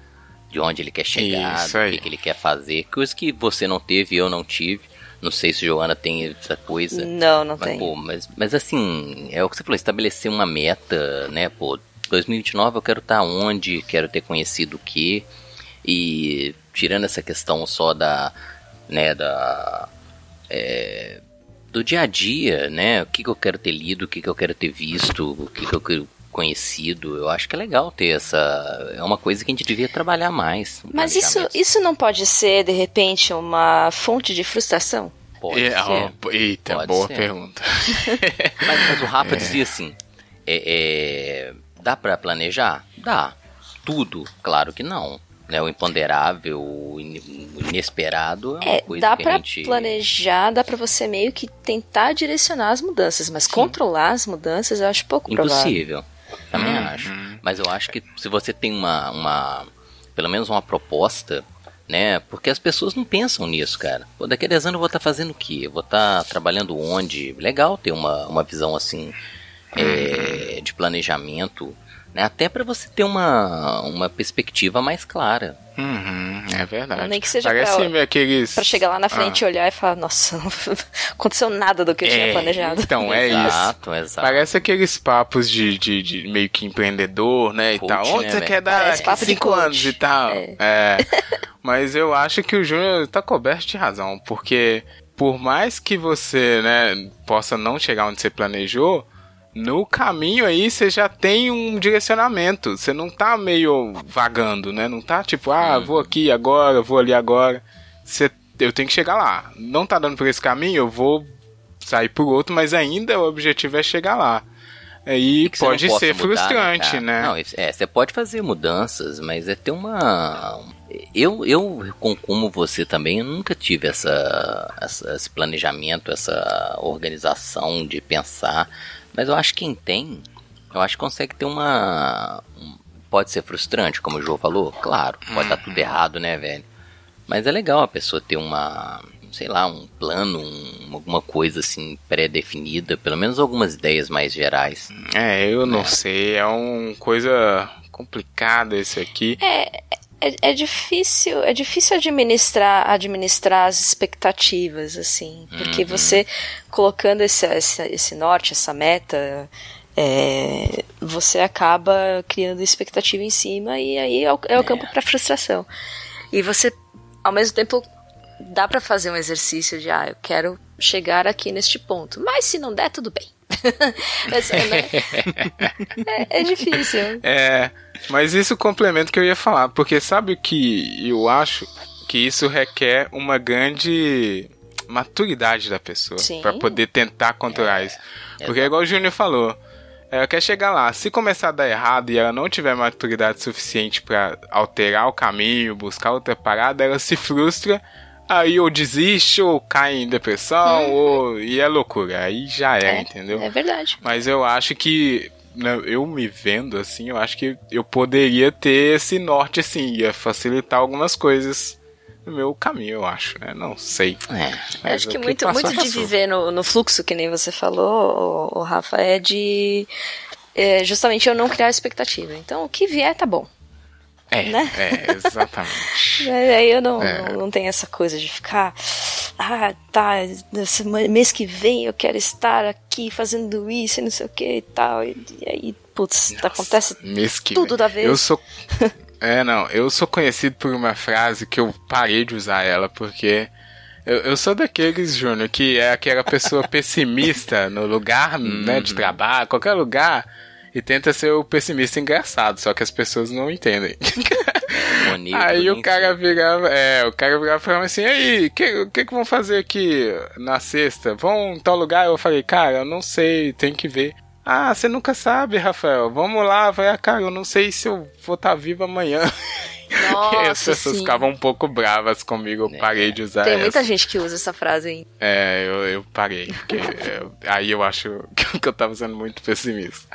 de onde ele quer chegar, Isso do que, que ele quer fazer, coisa que você não teve, eu não tive. Não sei se Joana tem essa coisa. Não, não Mas, tem. pô, mas, mas assim, é o que você falou, estabelecer uma meta, né, pô, 2029 eu quero estar onde, quero ter conhecido o que, e tirando essa questão só da, né, da, é, do dia a dia, né, o que, que eu quero ter lido, o que, que eu quero ter visto, o que, que eu quero conhecido, eu acho que é legal ter essa, é uma coisa que a gente devia trabalhar mais. Mas isso, isso não pode ser, de repente, uma fonte de frustração? Pode É, ser. ó, eita, Pode boa ser. pergunta. Mas, mas o Rafa dizia assim: é, é, dá pra planejar? Dá. Tudo? Claro que não. Né? O imponderável, o in- o inesperado é uma É, coisa dá que pra a gente. planejar, dá pra você meio que tentar direcionar as mudanças, mas controlar as mudanças eu acho pouco provável. Impossível. Também acho. Mas eu acho que se você tem uma, uma. Pelo menos uma proposta, né? Porque as pessoas não pensam nisso, cara. Pô, daqui a 10 anos eu vou estar fazendo o quê? Eu vou estar trabalhando onde? Legal ter uma, uma visão assim é, de planejamento. Né? Até para você ter uma, uma perspectiva mais clara. Uhum, é verdade. Nem que seja Parece pra- aqueles. Pra chegar lá na frente e olhar e falar, nossa, não aconteceu nada do que eu tinha Ah. É, planejado. Então, é isso. exato, exato. Parece aqueles papos de, de, de meio que empreendedor, né? E Coach, tal. Onde né, você quer dar papo de cinco coach. anos e tal. É. É. Mas eu acho que o Júnior tá coberto de razão, porque por mais que você, né, possa não chegar onde você planejou, no caminho aí você já tem um direcionamento. Você não tá meio vagando, né? Não tá tipo, ah, vou aqui agora, vou ali agora. Você, eu tenho que chegar lá. Não tá dando por esse caminho, eu vou sair por outro, mas ainda o objetivo é chegar lá. Não pode ser mudar, frustrante, cara? né? Não, é, você pode fazer mudanças, mas é ter uma. Eu, eu com- como você também, eu nunca tive essa, essa- esse planejamento, essa organização de pensar. Mas eu acho que quem tem, eu acho que consegue ter uma. um- Pode ser frustrante, como o João falou, claro, pode estar tudo errado, né, velho? Mas é legal a pessoa ter uma, sei lá, um plano, um- alguma coisa assim pré-definida, pelo menos algumas ideias mais gerais. É, eu não sei, é uma coisa complicada esse aqui. É, é difícil, é difícil administrar, administrar as expectativas, assim, porque Uhum. você colocando esse, esse, esse norte, essa meta, é, você acaba criando expectativa em cima e aí é o, é o campo para frustração. E você, ao mesmo tempo, dá para fazer um exercício de, ah, eu quero chegar aqui neste ponto, mas se não der, tudo bem. Né, é, é difícil. É, mas isso complementa o que eu ia falar, porque sabe o que eu acho que isso requer uma grande maturidade da pessoa pra poder tentar controlar isso. Porque é igual o Júnior falou, ela quer chegar lá, se começar a dar errado e ela não tiver maturidade suficiente pra alterar o caminho, buscar outra parada, ela se frustra, aí ou desiste ou cai em depressão, ou e é loucura, aí já é, entendeu? É verdade. Mas eu acho que, né, eu me vendo assim, eu acho que eu poderia ter esse norte assim, ia facilitar algumas coisas no meu caminho, eu acho, né? Não sei. É. Acho que o muito, passou, muito de viver no, no fluxo, que nem você falou, o, Rafa, é de é, justamente eu não criar expectativa. Então, o que vier tá bom. É, né? é, exatamente. É, Aí eu não, É. não, não tenho essa coisa de ficar. Ah, tá, mês que vem eu quero estar aqui fazendo isso e não sei o que e tal. E, e aí, putz, acontece Mês que tudo vem. da vez. Eu sou. É, não, eu sou conhecido por uma frase que eu parei de usar ela, porque. Eu, eu sou daqueles, Júnior, que é aquela pessoa pessimista no lugar, né, de trabalho, qualquer lugar, e tenta ser o pessimista engraçado, só que as pessoas não entendem. Bonito, Aí o cara virava, é, o cara virava e falava assim, aí, o que, o que que vão fazer aqui na sexta? Vão em tal lugar? Eu falei, cara, eu não sei, tem que ver. Ah, você nunca sabe, Rafael. Vamos lá, vai. Cara, eu não sei se eu vou estar vivo amanhã. Nossa, as pessoas sim. ficavam um pouco bravas comigo. Eu É. parei de usar Tem essa. muita gente que usa essa frase aí. É, eu, eu parei. Porque eu- aí eu acho que eu tava sendo muito pessimista.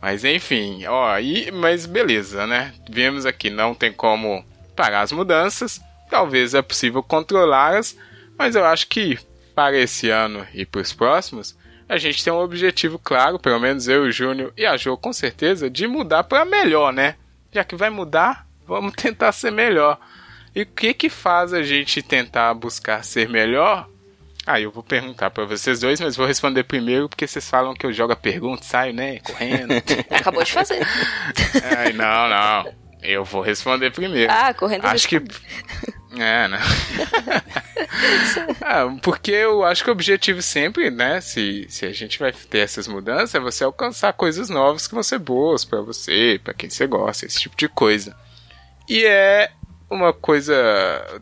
Mas enfim, ó, e, mas beleza, né? Vimos aqui, não tem como parar as mudanças. Talvez é possível controlá-las, mas eu acho que para esse ano e para os próximos, a gente tem um objetivo claro, pelo menos eu, o Júnior e a Jo com certeza, de mudar para melhor, né? Já que vai mudar, vamos tentar ser melhor. E o que que faz a gente tentar buscar ser melhor? Ah, eu vou perguntar pra vocês dois, mas vou responder primeiro porque vocês falam que eu jogo a pergunta saio, né, correndo. Acabou de fazer. Ai, não, não. Eu vou responder primeiro. Ah, correndo Acho que. É, né? ah, porque eu acho que o objetivo sempre, né? Se, se a gente vai ter essas mudanças, é você alcançar coisas novas que vão ser boas pra você, pra quem você gosta, esse tipo de coisa. E é uma coisa,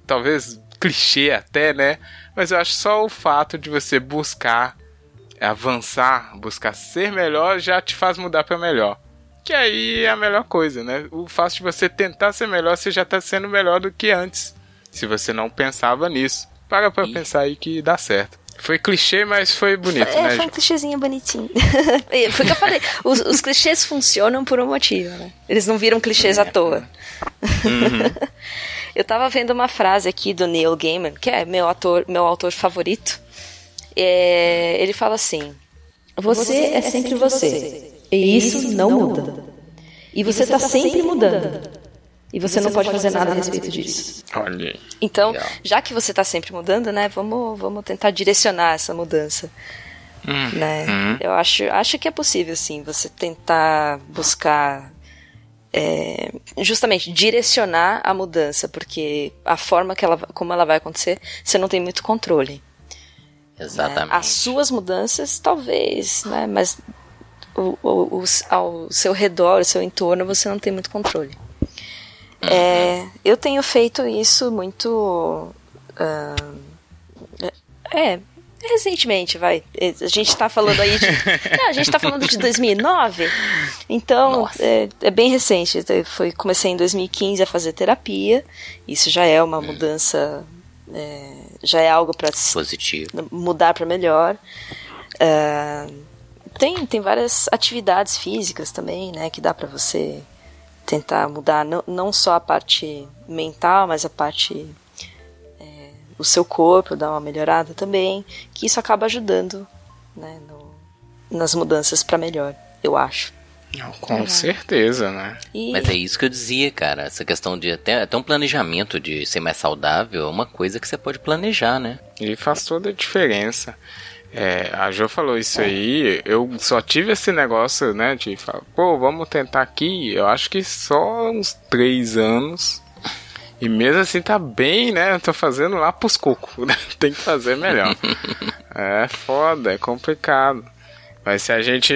talvez clichê até, né? Mas eu acho só o fato de você buscar avançar, buscar ser melhor, já te faz mudar pra melhor. Que aí é a melhor coisa, né? O fato de você tentar ser melhor, você já tá sendo melhor do que antes. Se você não pensava nisso. Para pra Ih. pensar aí que dá certo. Foi clichê, mas foi bonito, é, né? foi um clichêzinho bonitinho. É, foi o que eu falei. Os, os clichês funcionam por um motivo, né? Eles não viram clichês à toa. eu tava vendo uma frase aqui do Neil Gaiman, que é meu, ator, meu autor favorito. É, ele fala assim: Você é sempre você. E isso não muda. E você está sempre mudando. E você não pode fazer nada a respeito disso. Olha aí. Então, já que você está sempre mudando, né, vamos, vamos tentar direcionar essa mudança. Né? Eu acho, acho que é possível, sim, você tentar buscar é, justamente direcionar a mudança, porque a forma que ela, como ela vai acontecer, você não tem muito controle. né? Exatamente. As suas mudanças, talvez, né? Mas o, o- os- ao seu redor, ao seu entorno, você não tem muito controle. É, eu tenho feito isso muito. ah, é, recentemente, vai. É, A gente tá falando aí de. Não, a gente tá falando de 2009, então é, é bem recente. Eu Foi, comecei em 2015 a fazer terapia, isso já é uma mudança. é, já é algo para Positivo. mudar para melhor. Ah, tem, tem várias atividades físicas também, né, que dá para você tentar mudar não, não só a parte mental, mas a parte é, o seu corpo dar uma melhorada também, que isso acaba ajudando, né, no- nas mudanças para melhor, eu acho. Não, com certeza, né? E Mas é isso que eu dizia, cara. Essa questão de até, até um planejamento de ser mais saudável é uma coisa que você pode planejar, né? E faz toda a diferença. É, a Jo falou isso aí, eu só tive esse negócio, né, de falar, pô, vamos tentar aqui, eu acho que só uns três anos, e mesmo assim tá bem, né, eu tô fazendo lá pros cocos, né, tem que fazer melhor. é foda, é complicado. Mas se a gente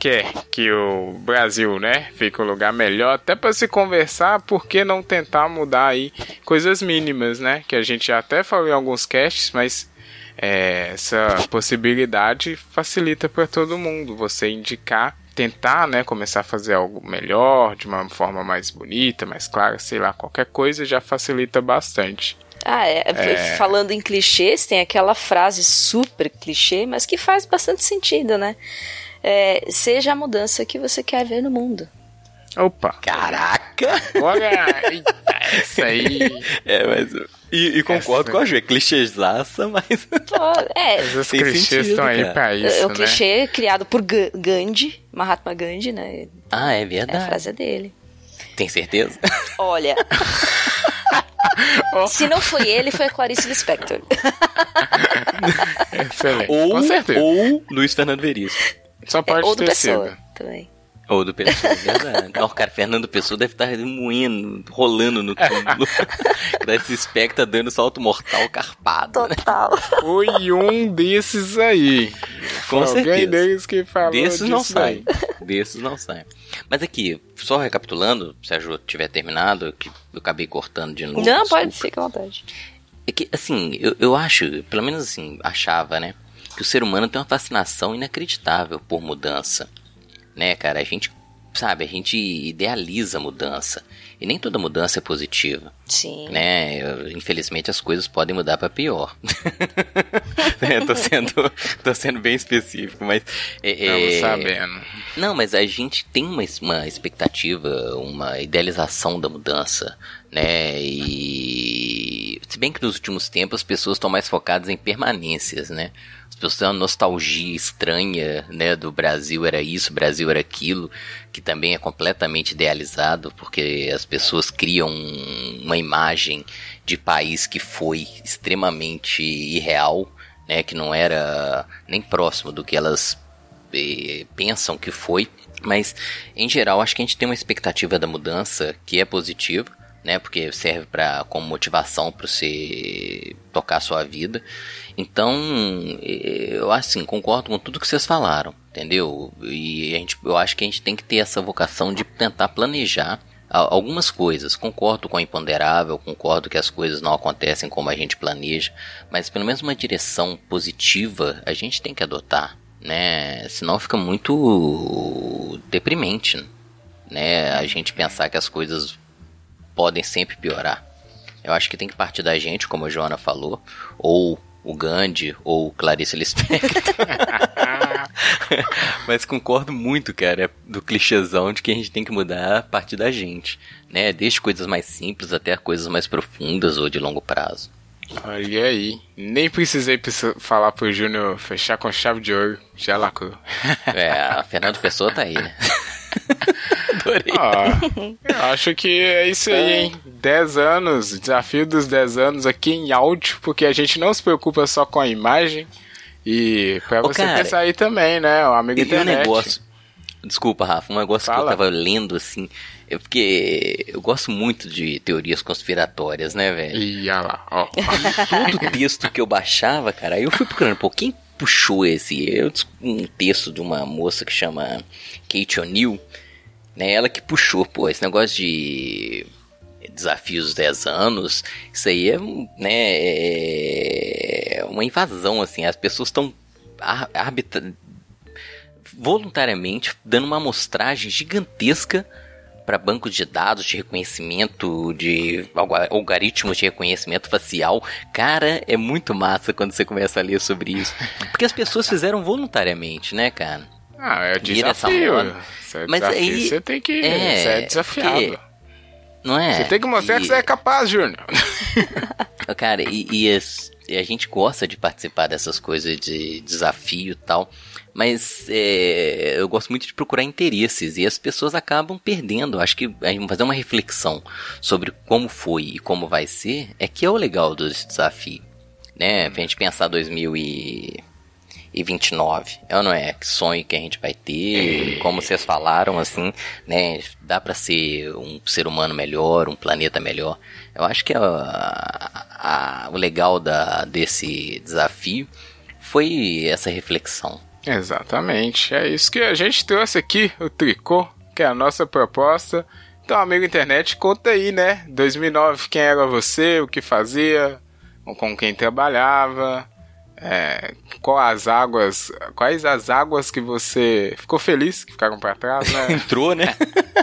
quer que o Brasil, né, fique um lugar melhor, até para se conversar, por que não tentar mudar aí coisas mínimas, né? Que a gente já até falou em alguns casts, mas é, essa possibilidade facilita para todo mundo. Você indicar, tentar, né, começar a fazer algo melhor, de uma forma mais bonita, mais clara, sei lá, qualquer coisa já facilita bastante. Ah, é, falando em clichês, tem aquela frase super clichê, mas que faz bastante sentido, né? É, seja a mudança que você quer ver no mundo. Opa! Caraca! Olha, essa aí. É, mas. E, e concordo Essa- com a Ju, é clichêzaça, mas. Pô, é, Os Tem clichês sentido, estão aí pra isso, é o né? clichê criado por Ga- Gandhi, Mahatma Gandhi, né? Ah, é É a verdade. frase é dele. Tem certeza? Olha. Se não foi ele, foi a Clarice Lispector. Excelente. ou, Com certeza. ou Luiz Fernando Veríssimo. Só É, pode ou do ter Pessoa sido. também. Ou do Pessoa, é verdade. Não, cara, Fernando Pessoa deve estar moendo, rolando no túmulo. Esse espectro tá dando salto mortal carpado. né? Total. Foi um desses aí. Com Foi Alguém certeza. deles que falou Desses não sai. Desses não sai. Mas aqui, só recapitulando, se a Ju tiver terminado, que eu acabei cortando de novo. Não, desculpa. pode, fica à vontade. É que, assim, eu, eu acho, pelo menos assim, achava, né? que o ser humano tem uma fascinação inacreditável por mudança. Né, cara? A gente, sabe, a gente idealiza a mudança. E nem toda mudança é positiva. Sim. Né? Eu- Infelizmente as coisas podem mudar pra pior. É, tô, sendo, tô sendo bem específico, mas. é, Estamos é, sabendo. não, mas a gente tem uma, uma expectativa, uma idealização da mudança, né? E se bem que nos últimos tempos as pessoas estão mais focadas em permanências, né? As pessoas têm uma nostalgia estranha, né? Do Brasil era isso, Brasil era aquilo, que também é completamente idealizado, porque as pessoas criam uma imagem de país que foi extremamente irreal, né? Que não era nem próximo do que elas eh, pensam que foi, mas em geral acho que a gente tem uma expectativa da mudança que é positiva, né? Porque serve para como motivação para você tocar a sua vida. Então, eu assim concordo com tudo que vocês falaram, entendeu? E a gente, eu acho que a gente tem que ter essa vocação de tentar planejar a- algumas coisas. Concordo com o imponderável, concordo que as coisas não acontecem como a gente planeja, mas pelo menos uma direção positiva a gente tem que adotar, né? Senão fica muito deprimente, né? A gente pensar que as coisas podem sempre piorar. Eu acho que tem que partir da gente, como a Joana falou, ou o Gandhi, ou Clarice Lispector. Mas concordo muito, cara, do clichêzão de que a gente tem que mudar a partir da gente, né? Desde coisas mais simples até coisas mais profundas ou de longo prazo. Olha aí. Nem precisei falar pro Júnior fechar com chave de ouro. Já lacrou. É, a Fernando Pessoa tá aí, né? Adorei. Eu acho que é isso aí, hein? 10 anos, desafio dos 10 anos aqui em áudio, porque a gente não se preocupa só com a imagem. E pra Ô, você cara, pensar aí também, né? O amigo E um negócio. Desculpa, Rafa, um negócio que Fala. eu tava lendo assim. É porque eu gosto muito de teorias conspiratórias, né, velho? Ih, olha lá, ó. todo texto que eu baixava, cara, aí eu fui procurando, pô, quem puxou esse? Eu, um texto de uma moça que chama Kate O'Neill, né? Ela que puxou, pô, esse negócio de desafios dos 10 anos, isso aí é, né, é uma invasão, assim, as pessoas estão voluntariamente dando uma amostragem gigantesca para bancos de dados de reconhecimento, de algoritmos de reconhecimento facial. Cara, é muito massa quando você começa a ler sobre isso. Porque as pessoas fizeram voluntariamente, né, cara? Ah, é essa desafio. moda. Isso é Mas desafio, aí- você tem que. é, você é desafiado. porque- Não é? Você tem que mostrar E- que você é capaz, Júnior. Cara, e, e as- e a gente gosta de participar dessas coisas de desafio e tal, mas é, eu gosto muito de procurar interesses e as pessoas acabam perdendo. Acho que fazer uma reflexão sobre como foi e como vai ser é que é o legal desse desafio, né? Pra gente pensar 2029, é ou não é? Que sonho que a gente vai ter, como vocês falaram, assim, né? Dá pra ser um ser humano melhor, um planeta melhor. Eu acho que a- a- o legal da, desse desafio foi essa reflexão. Exatamente. É isso que a gente trouxe aqui, o tricô, que é a nossa proposta. Então, amigo internet, conta aí, né? 2009, quem era você, o que fazia, com quem trabalhava, é, qual as águas, quais as águas que você ficou feliz que ficaram para trás, né? Entrou, né?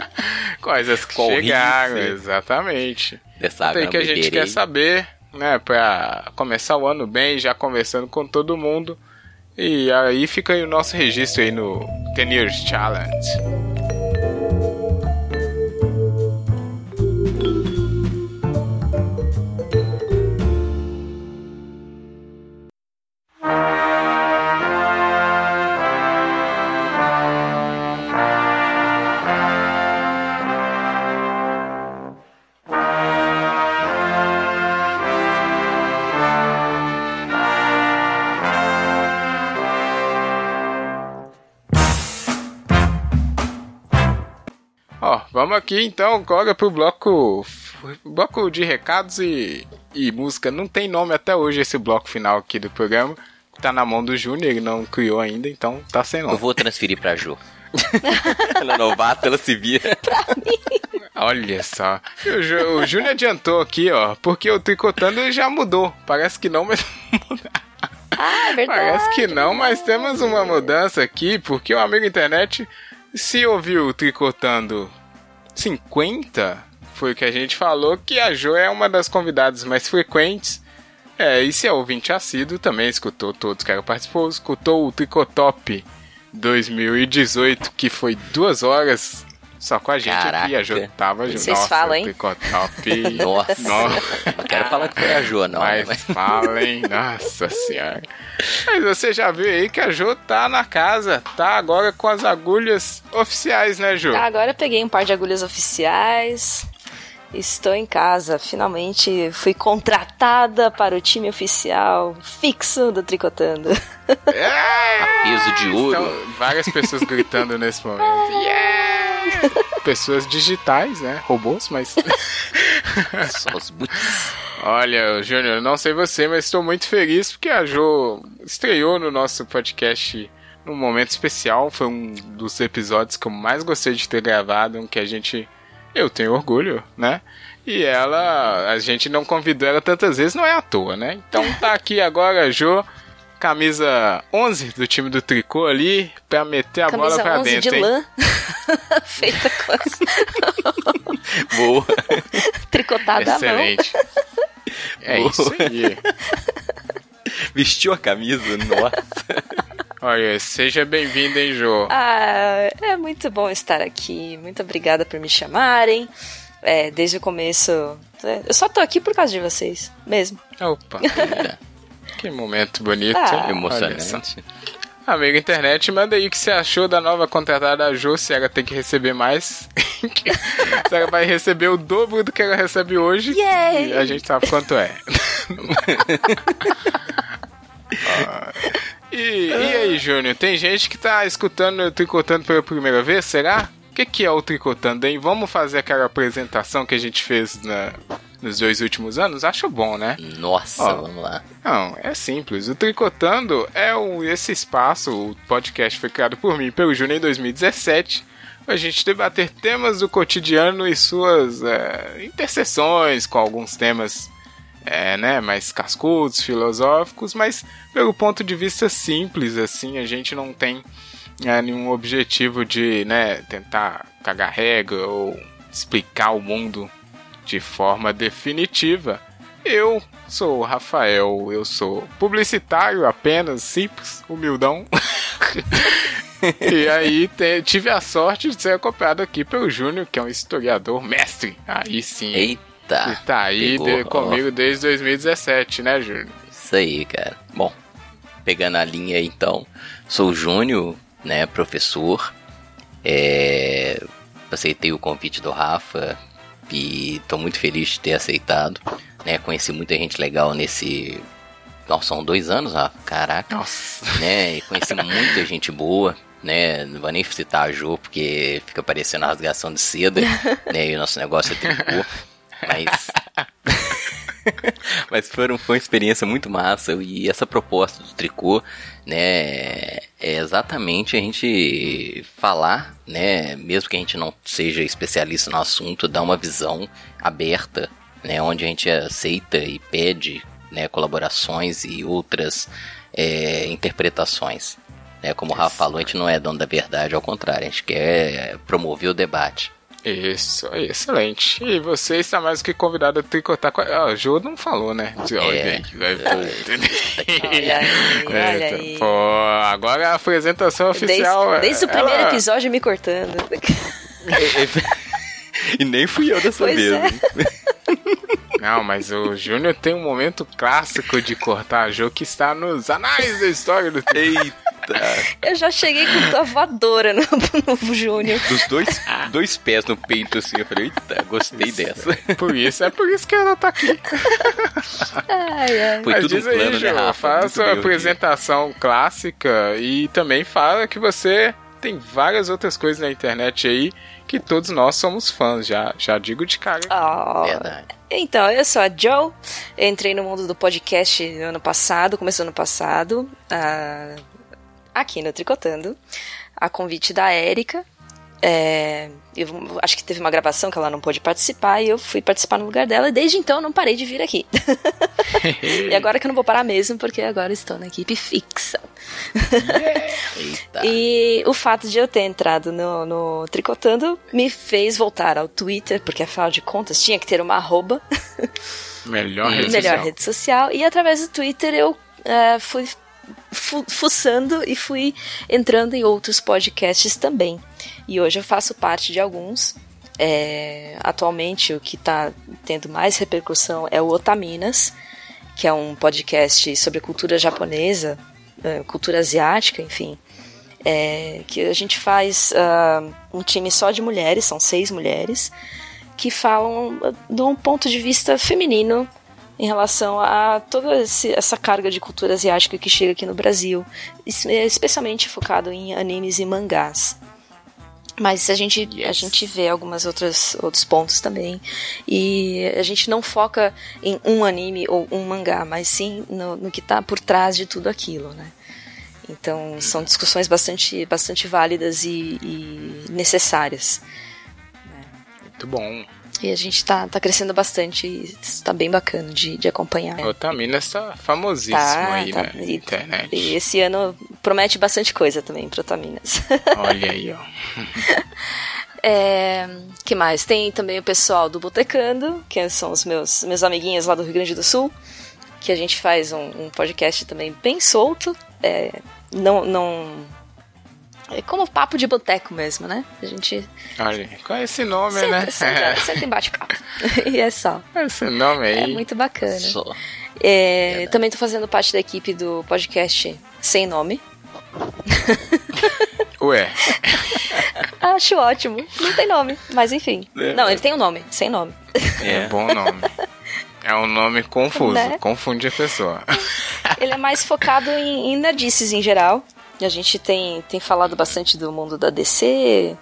quais as que Qual chegaram, rio, exatamente. Dessa água que a gente beberei. quer saber, né? Pra começar o ano bem, já conversando com todo mundo. E aí fica aí o nosso registro aí no 10 Years Challenge. Vamos aqui então agora pro bloco bloco de recados e, e música. Não tem nome até hoje esse bloco final aqui do programa. Tá na mão do Júnior, ele não criou ainda, então tá sem Eu nome. vou transferir pra Jo. ela é novata, ela se vira. Olha só. O, Ju- o Júnior adiantou aqui, ó, porque o Tricotando já mudou. Parece que não, mas Ah, é verdade. Parece que não, mas temos uma mudança aqui, porque o amigo internet se ouviu tricotando 50, foi o que a gente falou, que a Jo é uma das convidadas mais frequentes. É, e se é ouvinte assíduo, também escutou todos que ela participou, escutou o Tricotop 2018, que foi duas horas só com a gente Caraca. aqui, a Jo tava junto. Vocês Nossa, falam, hein? Tricotop. Nossa. Nossa. Não quero falar que foi a Jo, não. Mas Mas... falem, nossa senhora. Mas você já viu aí que a Jo tá na casa, tá agora com as agulhas oficiais, né, Jo? Ah, Agora eu peguei um par de agulhas oficiais. Estou em casa. Finalmente fui contratada para o time oficial fixo do Tricotando. É! Peso de ouro. Então, várias pessoas gritando nesse momento. Yeah! Pessoas digitais, né? Robôs, mas. Só os boots. Olha, Júnior, não sei você, mas estou muito feliz porque a Jo estreou no nosso podcast num momento especial. Foi um dos episódios que eu mais gostei de ter gravado, um que a gente. Eu tenho orgulho, né? E ela. A gente não convidou ela tantas vezes, não é à toa, né? Então tá aqui agora a Jo, camisa 11 do time do tricô ali, pra meter a bola Camisa pra 11 dentro, de hein? lã. Feita com as... Boa. tricotada à mão. Excelente. É Boa. isso aí. Vestiu a camisa? Nossa. Olha, seja bem-vindo, hein, Jo? Ah, é muito bom estar aqui. Muito obrigada por me chamarem. É, desde o começo. é, Eu só tô aqui por causa de vocês, mesmo. Opa. que momento bonito. Ah. Emocionante. Amigo internet, manda aí o que você achou da nova contratada da Jo, se ela tem que receber mais. se ela vai receber o dobro do que ela recebe hoje. Yay! E a gente sabe quanto é. Ah, e, e aí, Júnior? Tem gente que tá escutando o Tricotando pela primeira vez, será? O que, que é o Tricotando, hein? Vamos fazer aquela apresentação que a gente fez na- nos dois últimos anos? Acho bom, né? Nossa, Ó. vamos lá. Não, é simples. O Tricotando é esse espaço, o podcast foi criado por mim pelo Júnior em 2017, pra gente debater temas do cotidiano e suas é, interseções com alguns temas é, né, mais cascudos, filosóficos, mas pelo ponto de vista simples, assim, a gente não tem é, nenhum objetivo de né, tentar cagar regra ou explicar o mundo de forma definitiva. Eu sou o Rafael, eu sou publicitário apenas, simples, humildão. e aí te- tive a sorte de ser acompanhado aqui pelo Júnior, que é um historiador mestre. Aí sim. Eita. Que tá aí de- ó. comigo desde 2017, né, Júnior? Isso aí, cara. Bom, pegando a linha aí, então, sou o Júnior, né, professor. É, aceitei o convite do Rafa e tô muito feliz de ter aceitado. Né, conheci muita gente legal nesse. Nossa, são dois anos, Rafa. Caraca. Nossa. né? E conheci muita gente boa, né? Não vou nem citar a Jo, porque fica parecendo a rasgação de seda, né? E o nosso negócio é tricô. Mas. Mas foram, foi uma experiência muito massa e essa proposta do tricô, né, é exatamente a gente falar, né, mesmo que a gente não seja especialista no assunto, dar uma visão aberta, né, onde a gente aceita e pede, né, colaborações e outras é, interpretações. Né, como o Rafa falou, a gente não é dono da verdade, ao contrário, a gente quer promover o debate. Isso, aí, excelente. E você está mais do que convidado a tricotar com a. Ah, o Jô não falou, né? Olha É. aí, vai- Olha aí, olha Eita, aí. Pô, agora a apresentação oficial. Desde, desde o primeiro ela- episódio me cortando. e nem fui eu dessa Pois vez. é. Não, mas o Júnior tem um momento clássico de cortar a Jô que está nos anais da história do Eita! Eu já cheguei com a voadora no, no Júnior. Dos dois, dois pés no peito, assim, eu falei, eita, gostei dessa. Por isso, é por isso que ela tá aqui. Ai, ai. Foi Mas tudo um diz aí, plano, né, Rafa? fala a apresentação clássica e também fala que você tem várias outras coisas na internet aí que todos nós somos fãs, já, já digo de cara. Ah, Verdade. Então, eu sou a Joe. Eu entrei no mundo do podcast no ano passado, começou ano passado, ah, aqui no Tricotando, a convite da Érica. É, eu acho que teve uma gravação que ela não pôde participar e eu fui participar no lugar dela e desde então eu não parei de vir aqui. e agora que eu não vou parar mesmo, porque agora estou na equipe fixa. E o fato de eu ter entrado no, no Tricotando me fez voltar ao Twitter, porque afinal de contas tinha que ter uma arroba, Melhor rede melhor social. rede social. E através do Twitter eu eh, fui fu- fuçando e fui entrando em outros podcasts também. E hoje eu faço parte de alguns. É, atualmente o que está tendo mais repercussão é o Otaminas, que é um podcast sobre cultura japonesa, eh, cultura asiática, enfim. É, que a gente faz ah, um time só de mulheres, são seis mulheres, que falam ah, de um ponto de vista feminino em relação a toda essa carga de cultura asiática que chega aqui no Brasil, es- especialmente focado em animes e mangás. Mas a gente, a gente vê algumas outras outros pontos também. E a gente não foca em um anime ou um mangá, mas sim no, no que está por trás de tudo aquilo, né? Então são discussões bastante, bastante válidas e, e necessárias. Muito bom. E a gente tá, tá crescendo bastante e está bem bacana de, de acompanhar. O Otaminas tá famosíssimo Tá, aí tá. na E- internet. E esse ano promete bastante coisa também pro Otaminas. Olha aí, ó. É, que mais? Tem também o pessoal do Botecando, que são os meus, meus amiguinhos lá do Rio Grande do Sul, que a gente faz um, um podcast também bem solto. É, não, não. É como papo de boteco mesmo, né? A gente Olha, é esse nome, sempre, né? sempre, sempre bate papo. e é só. esse nome aí. É muito bacana. Só. É, também tô fazendo parte da equipe do podcast Sem Nome. Ué, Acho ótimo. Não tem nome, mas enfim. Não, ele tem um nome, sem nome. é É. bom nome. É um nome confuso, Né? confunde a pessoa. Ele é mais focado em, em nerdices em geral. E a gente tem, tem falado bastante do mundo da DC.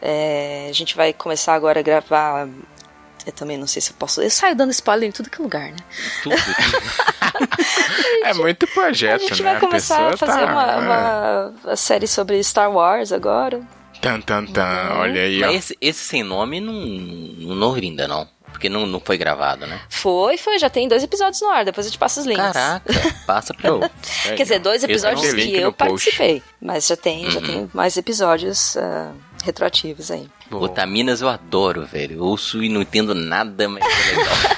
É, a gente vai começar agora a gravar. Eu também não sei se eu posso. Eu saio dando spoiler em tudo que é lugar, né? Tudo. É muito A projeto, gente né? vai começar pessoa a fazer tá, uma, uma, uma série sobre Star Wars agora. Tan, tan, tan. Olha aí, ó. Mas esse, esse sem nome não, não ouvi ainda, não. Porque não, não foi gravado, né? Foi, foi, já tem dois episódios no ar, depois eu te passo os links. Caraca, passa pra eu. Aí, Quer dizer, dois episódios ter que eu participei. Mas já tem, já tem mais episódios ah, retroativos aí. Boa. Otaminas eu adoro, velho. Eu ouço e não entendo nada, mas é legal.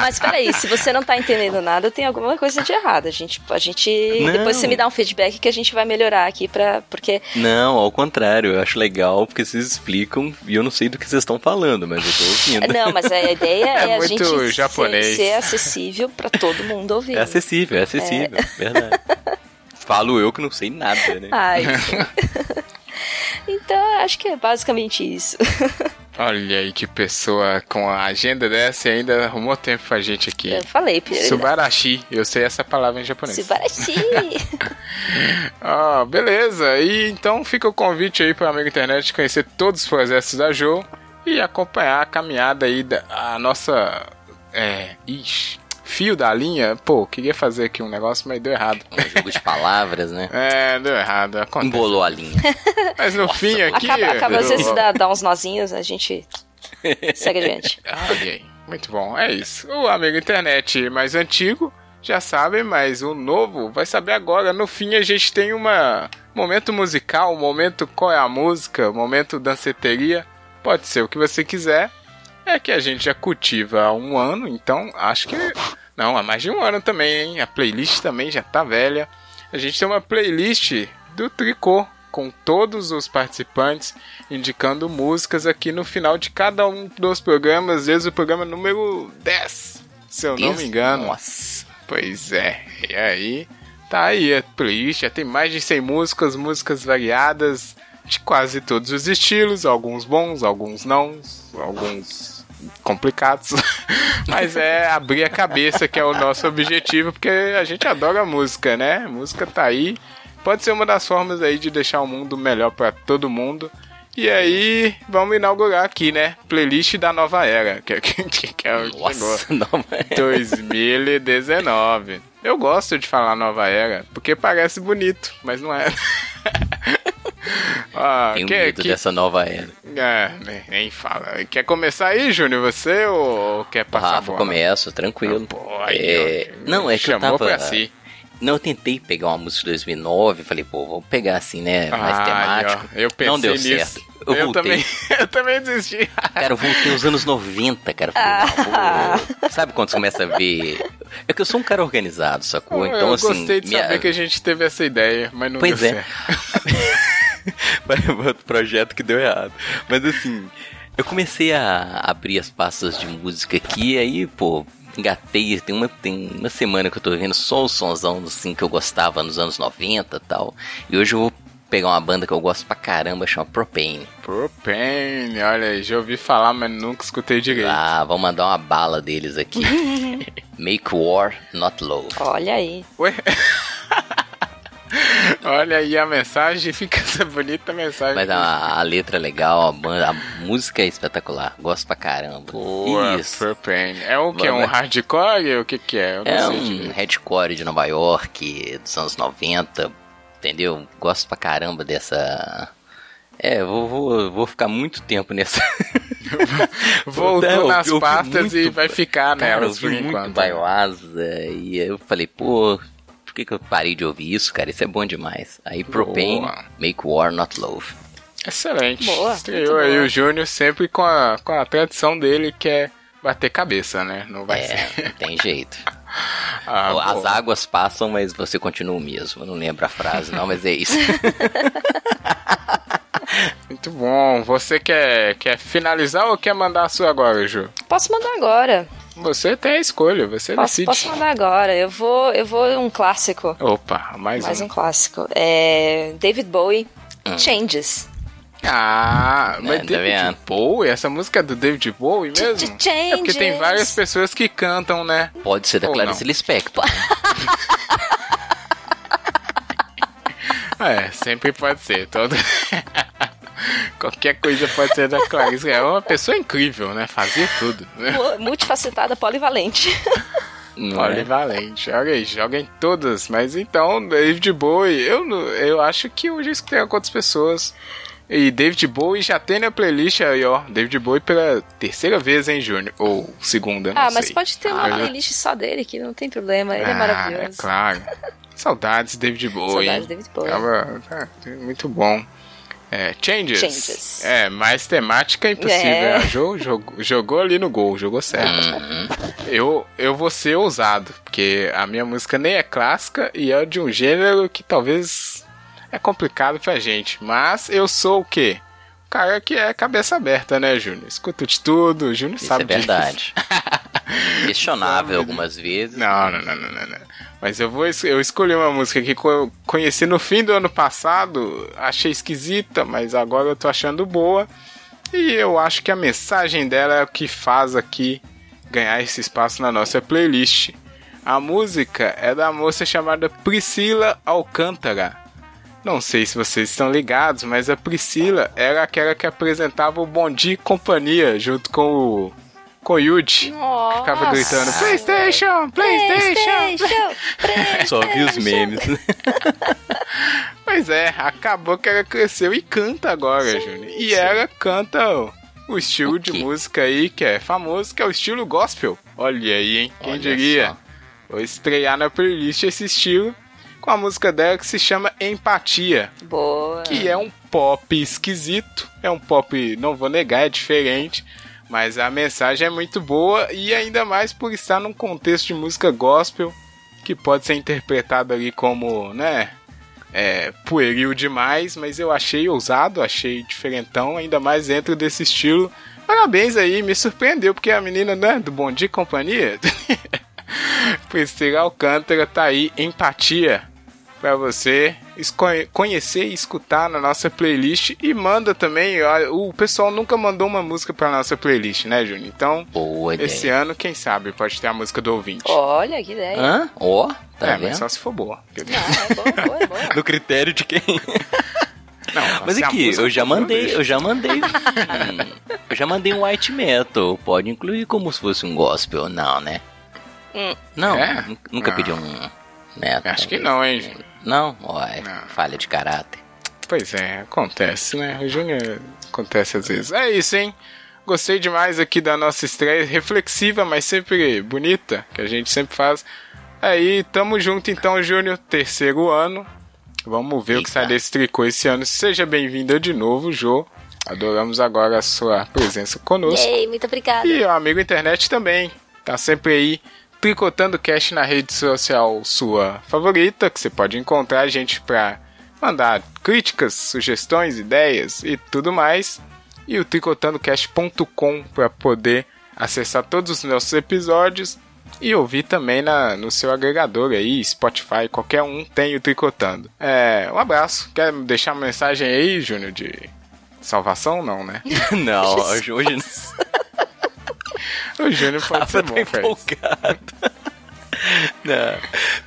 Mas peraí, se você não tá entendendo nada, tem alguma coisa de errado. A gente. A gente Não. depois você me dá um feedback que a gente vai melhorar aqui pra. Porque. não, ao contrário, eu acho legal porque vocês explicam e eu não sei do que vocês estão falando, mas eu tô ouvindo. Não, mas a ideia é, É a muito gente ser- japonês. Ser, acessível pra todo mundo ouvir. É acessível, é acessível, verdade. Falo eu que não sei nada, né? Ai, sim. então, acho que é basicamente isso. Olha aí que pessoa com a agenda dessa e ainda arrumou tempo pra gente aqui. Eu falei, prioridade. Subarashi, eu sei essa palavra em japonês. Subarashi. Ah, beleza. E então fica o convite aí para amigo internet conhecer todos os projetos da Jo e acompanhar a caminhada aí da a nossa é, ixi, fio da linha. Pô, queria fazer aqui um negócio, mas deu errado. Um jogo de palavras, né? É, deu errado. Acontece. Embolou a linha. Mas no fim aqui, acaba, acaba às vezes dá, dá uns nozinhos, a gente segue adiante. Aí, muito bom, é isso. O amigo internet mais antigo já sabe, mas o novo vai saber agora. No fim a gente tem uma momento musical, momento qual é a música, momento danceteria, pode ser o que você quiser. É que a gente já cultiva há um ano, então acho que não, há mais de um ano também, hein? A playlist também já tá velha. A gente tem uma playlist do Tricô com todos os participantes indicando músicas aqui no final de cada um dos programas, desde o programa número 10, se eu não me engano. Nossa. Pois é, e aí tá aí a playlist, já tem mais de 100 músicas, músicas variadas de quase todos os estilos, alguns bons, alguns não, alguns complicados, mas é abrir a cabeça que é o nosso objetivo, porque a gente adora música, né? Música tá aí, pode ser uma das formas aí de deixar o mundo melhor para todo mundo. E aí, vamos inaugurar aqui, né? Playlist da nova era, que, que, que é o. Nossa, não, mas... 2019. Eu gosto de falar nova era, porque parece bonito, mas não é. Ah, Tenho que- medo que- dessa nova era. É, nem fala. Quer começar aí, Júnior, você ou quer passar a Rafa bola? começa, tranquilo. Ah, pô, aí, É, Não, é que eu tava... pra si. Não, eu tentei pegar uma música de 2009, falei, pô, vou pegar assim, né, mais Ai, temático. ó, eu pensei Não deu nisso. certo. Eu, Eu, também, eu também desisti. Cara, eu voltei os anos 90, cara. Eu Falei, não, vou... Sabe quando você começa a ver... É que eu sou um cara organizado, sacou? Então, eu assim... gostei de minha- saber que a gente teve essa ideia, mas não Pois deu é. certo. Vai outro projeto que deu errado. Mas assim, eu comecei a abrir as pastas de música aqui, aí, pô, engatei, tem uma, tem uma semana que eu tô vendo só os sonzão assim que eu gostava nos anos 90 e tal. E hoje eu vou pegar uma banda que eu gosto pra caramba, chama Propane. Propane, olha aí, já ouvi falar, mas nunca escutei direito. Ah, vou mandar uma bala deles aqui. Make War, Not Love. Olha aí. Ué? Olha aí a mensagem, fica essa bonita mensagem. Mas a, a letra é legal, a, banda, a música é espetacular. Gosto pra caramba. Boa, Isso. Propane. É o que? Um Vamos- hardcore? O que que é? Eu É um headcore de Nova York, dos anos 90, entendeu? Gosto pra caramba dessa. É, vou, vou, vou ficar muito tempo nessa. Voltou Eu nas ouvi pastas e muito- vai ficar Cara, eu nelas por vi muito. Bioasa e eu falei, pô, por que, que eu parei de ouvir isso, cara? Isso é bom demais. Aí Propane, Boa. Make War Not Love. Excelente. Boa, Estreou aí boa. o Júnior sempre com a, com a tradição dele, que é bater cabeça, né? Não vai É, ser. não tem jeito. Ah, As boa. águas passam, mas você continua o mesmo. Eu não lembro a frase, não, mas é isso. Muito bom. Você quer, quer finalizar ou quer mandar a sua agora, Ju? Posso mandar agora. Você tem a escolha, você Posso, decide. posso mandar agora. Eu vou, eu vou um clássico. Opa, mais, Mais um. um clássico. É David Bowie, Hum. Changes. Ah, É, mas tá David? Bowie? Essa música é do David Bowie mesmo? Ch- ch- É porque tem várias pessoas que cantam, né? Pode ser da Ou Clarice não. Lispector. É, sempre pode ser. Todo... Qualquer coisa pode ser da Clarice. É uma pessoa incrível, né? Fazia tudo. Né? Mu- Multifacetada, polivalente. Não é? Polivalente. Olha aí, joga em todas. Mas então, David Bowie, eu, eu acho que eu já escutei com outras pessoas. E David Bowie já tem na playlist aí, ó. David Bowie pela terceira vez, hein, Júnior? Ou segunda, não ah, mas sei. pode ter uma Ah, playlist só dele, que não tem problema. Ele é Ah, maravilhoso. É claro. Saudades, David Bowie. Saudades? David Bowie. Tava, tá, muito bom. É, changes. Changes. É, mais temática é impossível. É. Jogou ali no gol, jogou certo. Uhum. Eu, eu vou ser ousado, porque a minha música nem é clássica e é de um gênero que talvez é complicado pra gente. Mas eu sou o quê? Cara que é cabeça aberta, né, Júnior? Escuta de tudo, o Júnior Isso sabe é disso. verdade. Questionável algumas vezes. Não, não, não, não, não. Mas eu vou eu escolhi uma música que co- conheci no fim do ano passado, achei esquisita, mas agora eu tô achando boa. E eu acho que a mensagem dela é o que faz aqui ganhar esse espaço na nossa playlist. A música é da moça chamada Priscila Alcântara. Não sei se vocês estão ligados, mas a Priscila era aquela que apresentava o Bom Dia e Companhia junto com o com o Yuji. Nossa. Ficava gritando PlayStation, PlayStation. PlayStation, Só vi os memes. Pois é, acabou que ela cresceu e canta agora, Júnior. E ela canta o, o estilo O de música aí que é famoso, que é o estilo gospel. Olha aí, hein? Quem Olha diria? só. Vou estrear na playlist esse estilo com a música dela que se chama Empatia. Boa. que é um pop esquisito, é um pop, não vou negar, é diferente, mas a mensagem é muito boa e ainda mais por estar num contexto de música gospel que pode ser interpretado ali como, né, é, pueril demais, mas eu achei ousado, achei diferentão, ainda mais dentro desse estilo. Parabéns aí, me surpreendeu porque a menina, né, do Bom Dia e Companhia, Priscila Alcântara tá aí, empatia para você conhecer e escutar na nossa playlist e manda também, o pessoal nunca mandou uma música para nossa playlist, né, Júnior? Então, Boa ideia. esse ano, quem sabe, pode ter a música do ouvinte. Olha, que ideia. Hã? Ó, tá é, vendo? mas só se for boa. Ah, é boa, boa, é boa. No critério de quem? Não, Mas aqui, eu já mandei, eu já mandei. um- eu já mandei um white metal. Pode incluir como se fosse um gospel, não, né? Hum. Não, É? nunca Ah. pedi um metal. Acho que não, hein, Júnior? Não? Ó, é Não. falha de caráter. Pois é, acontece, né? O Júnior acontece às vezes. É isso, hein? Gostei demais aqui da nossa estreia, reflexiva, mas sempre bonita, que a gente sempre faz. Aí, tamo junto então, Júnior, terceiro ano. Vamos ver o que Eita. sai desse tricô esse ano. Seja bem-vinda de novo, Jô. Adoramos agora a sua presença conosco. Ei, muito obrigada. E o amigo internet também. Tá sempre aí tricotando cash na rede social sua favorita, que você pode encontrar a gente pra mandar críticas, sugestões, ideias e tudo mais. E o tricotandocast.com para poder acessar todos os nossos episódios e ouvir também na, no seu agregador aí, Spotify, qualquer um tem o Tricotando. É, um abraço. Quer deixar uma mensagem aí, Júnior, de salvação? Não, né? Não, hoje, hoje O Júnior pode ser Rafa tá bom, cara. empolgado. Não,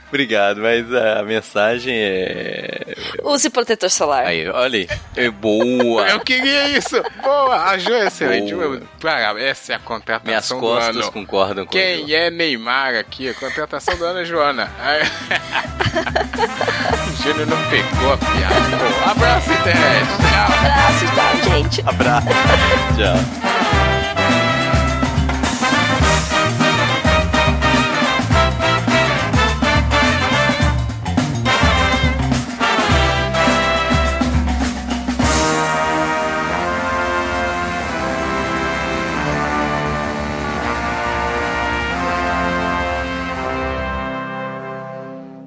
obrigado, mas a mensagem é. Use protetor solar. Aí, olha aí. É boa. Eu queria isso! Boa! A Jo é excelente. Boa. Cara, essa é a Minhas contratação do costas ano. concordam com Quem é Neymar aqui? A contratação do ano é Joana. Aí- O Júnior não pegou a piada. Pô, abraço, internet. Tchau. Abraço, tá, gente? Abraço. Tchau.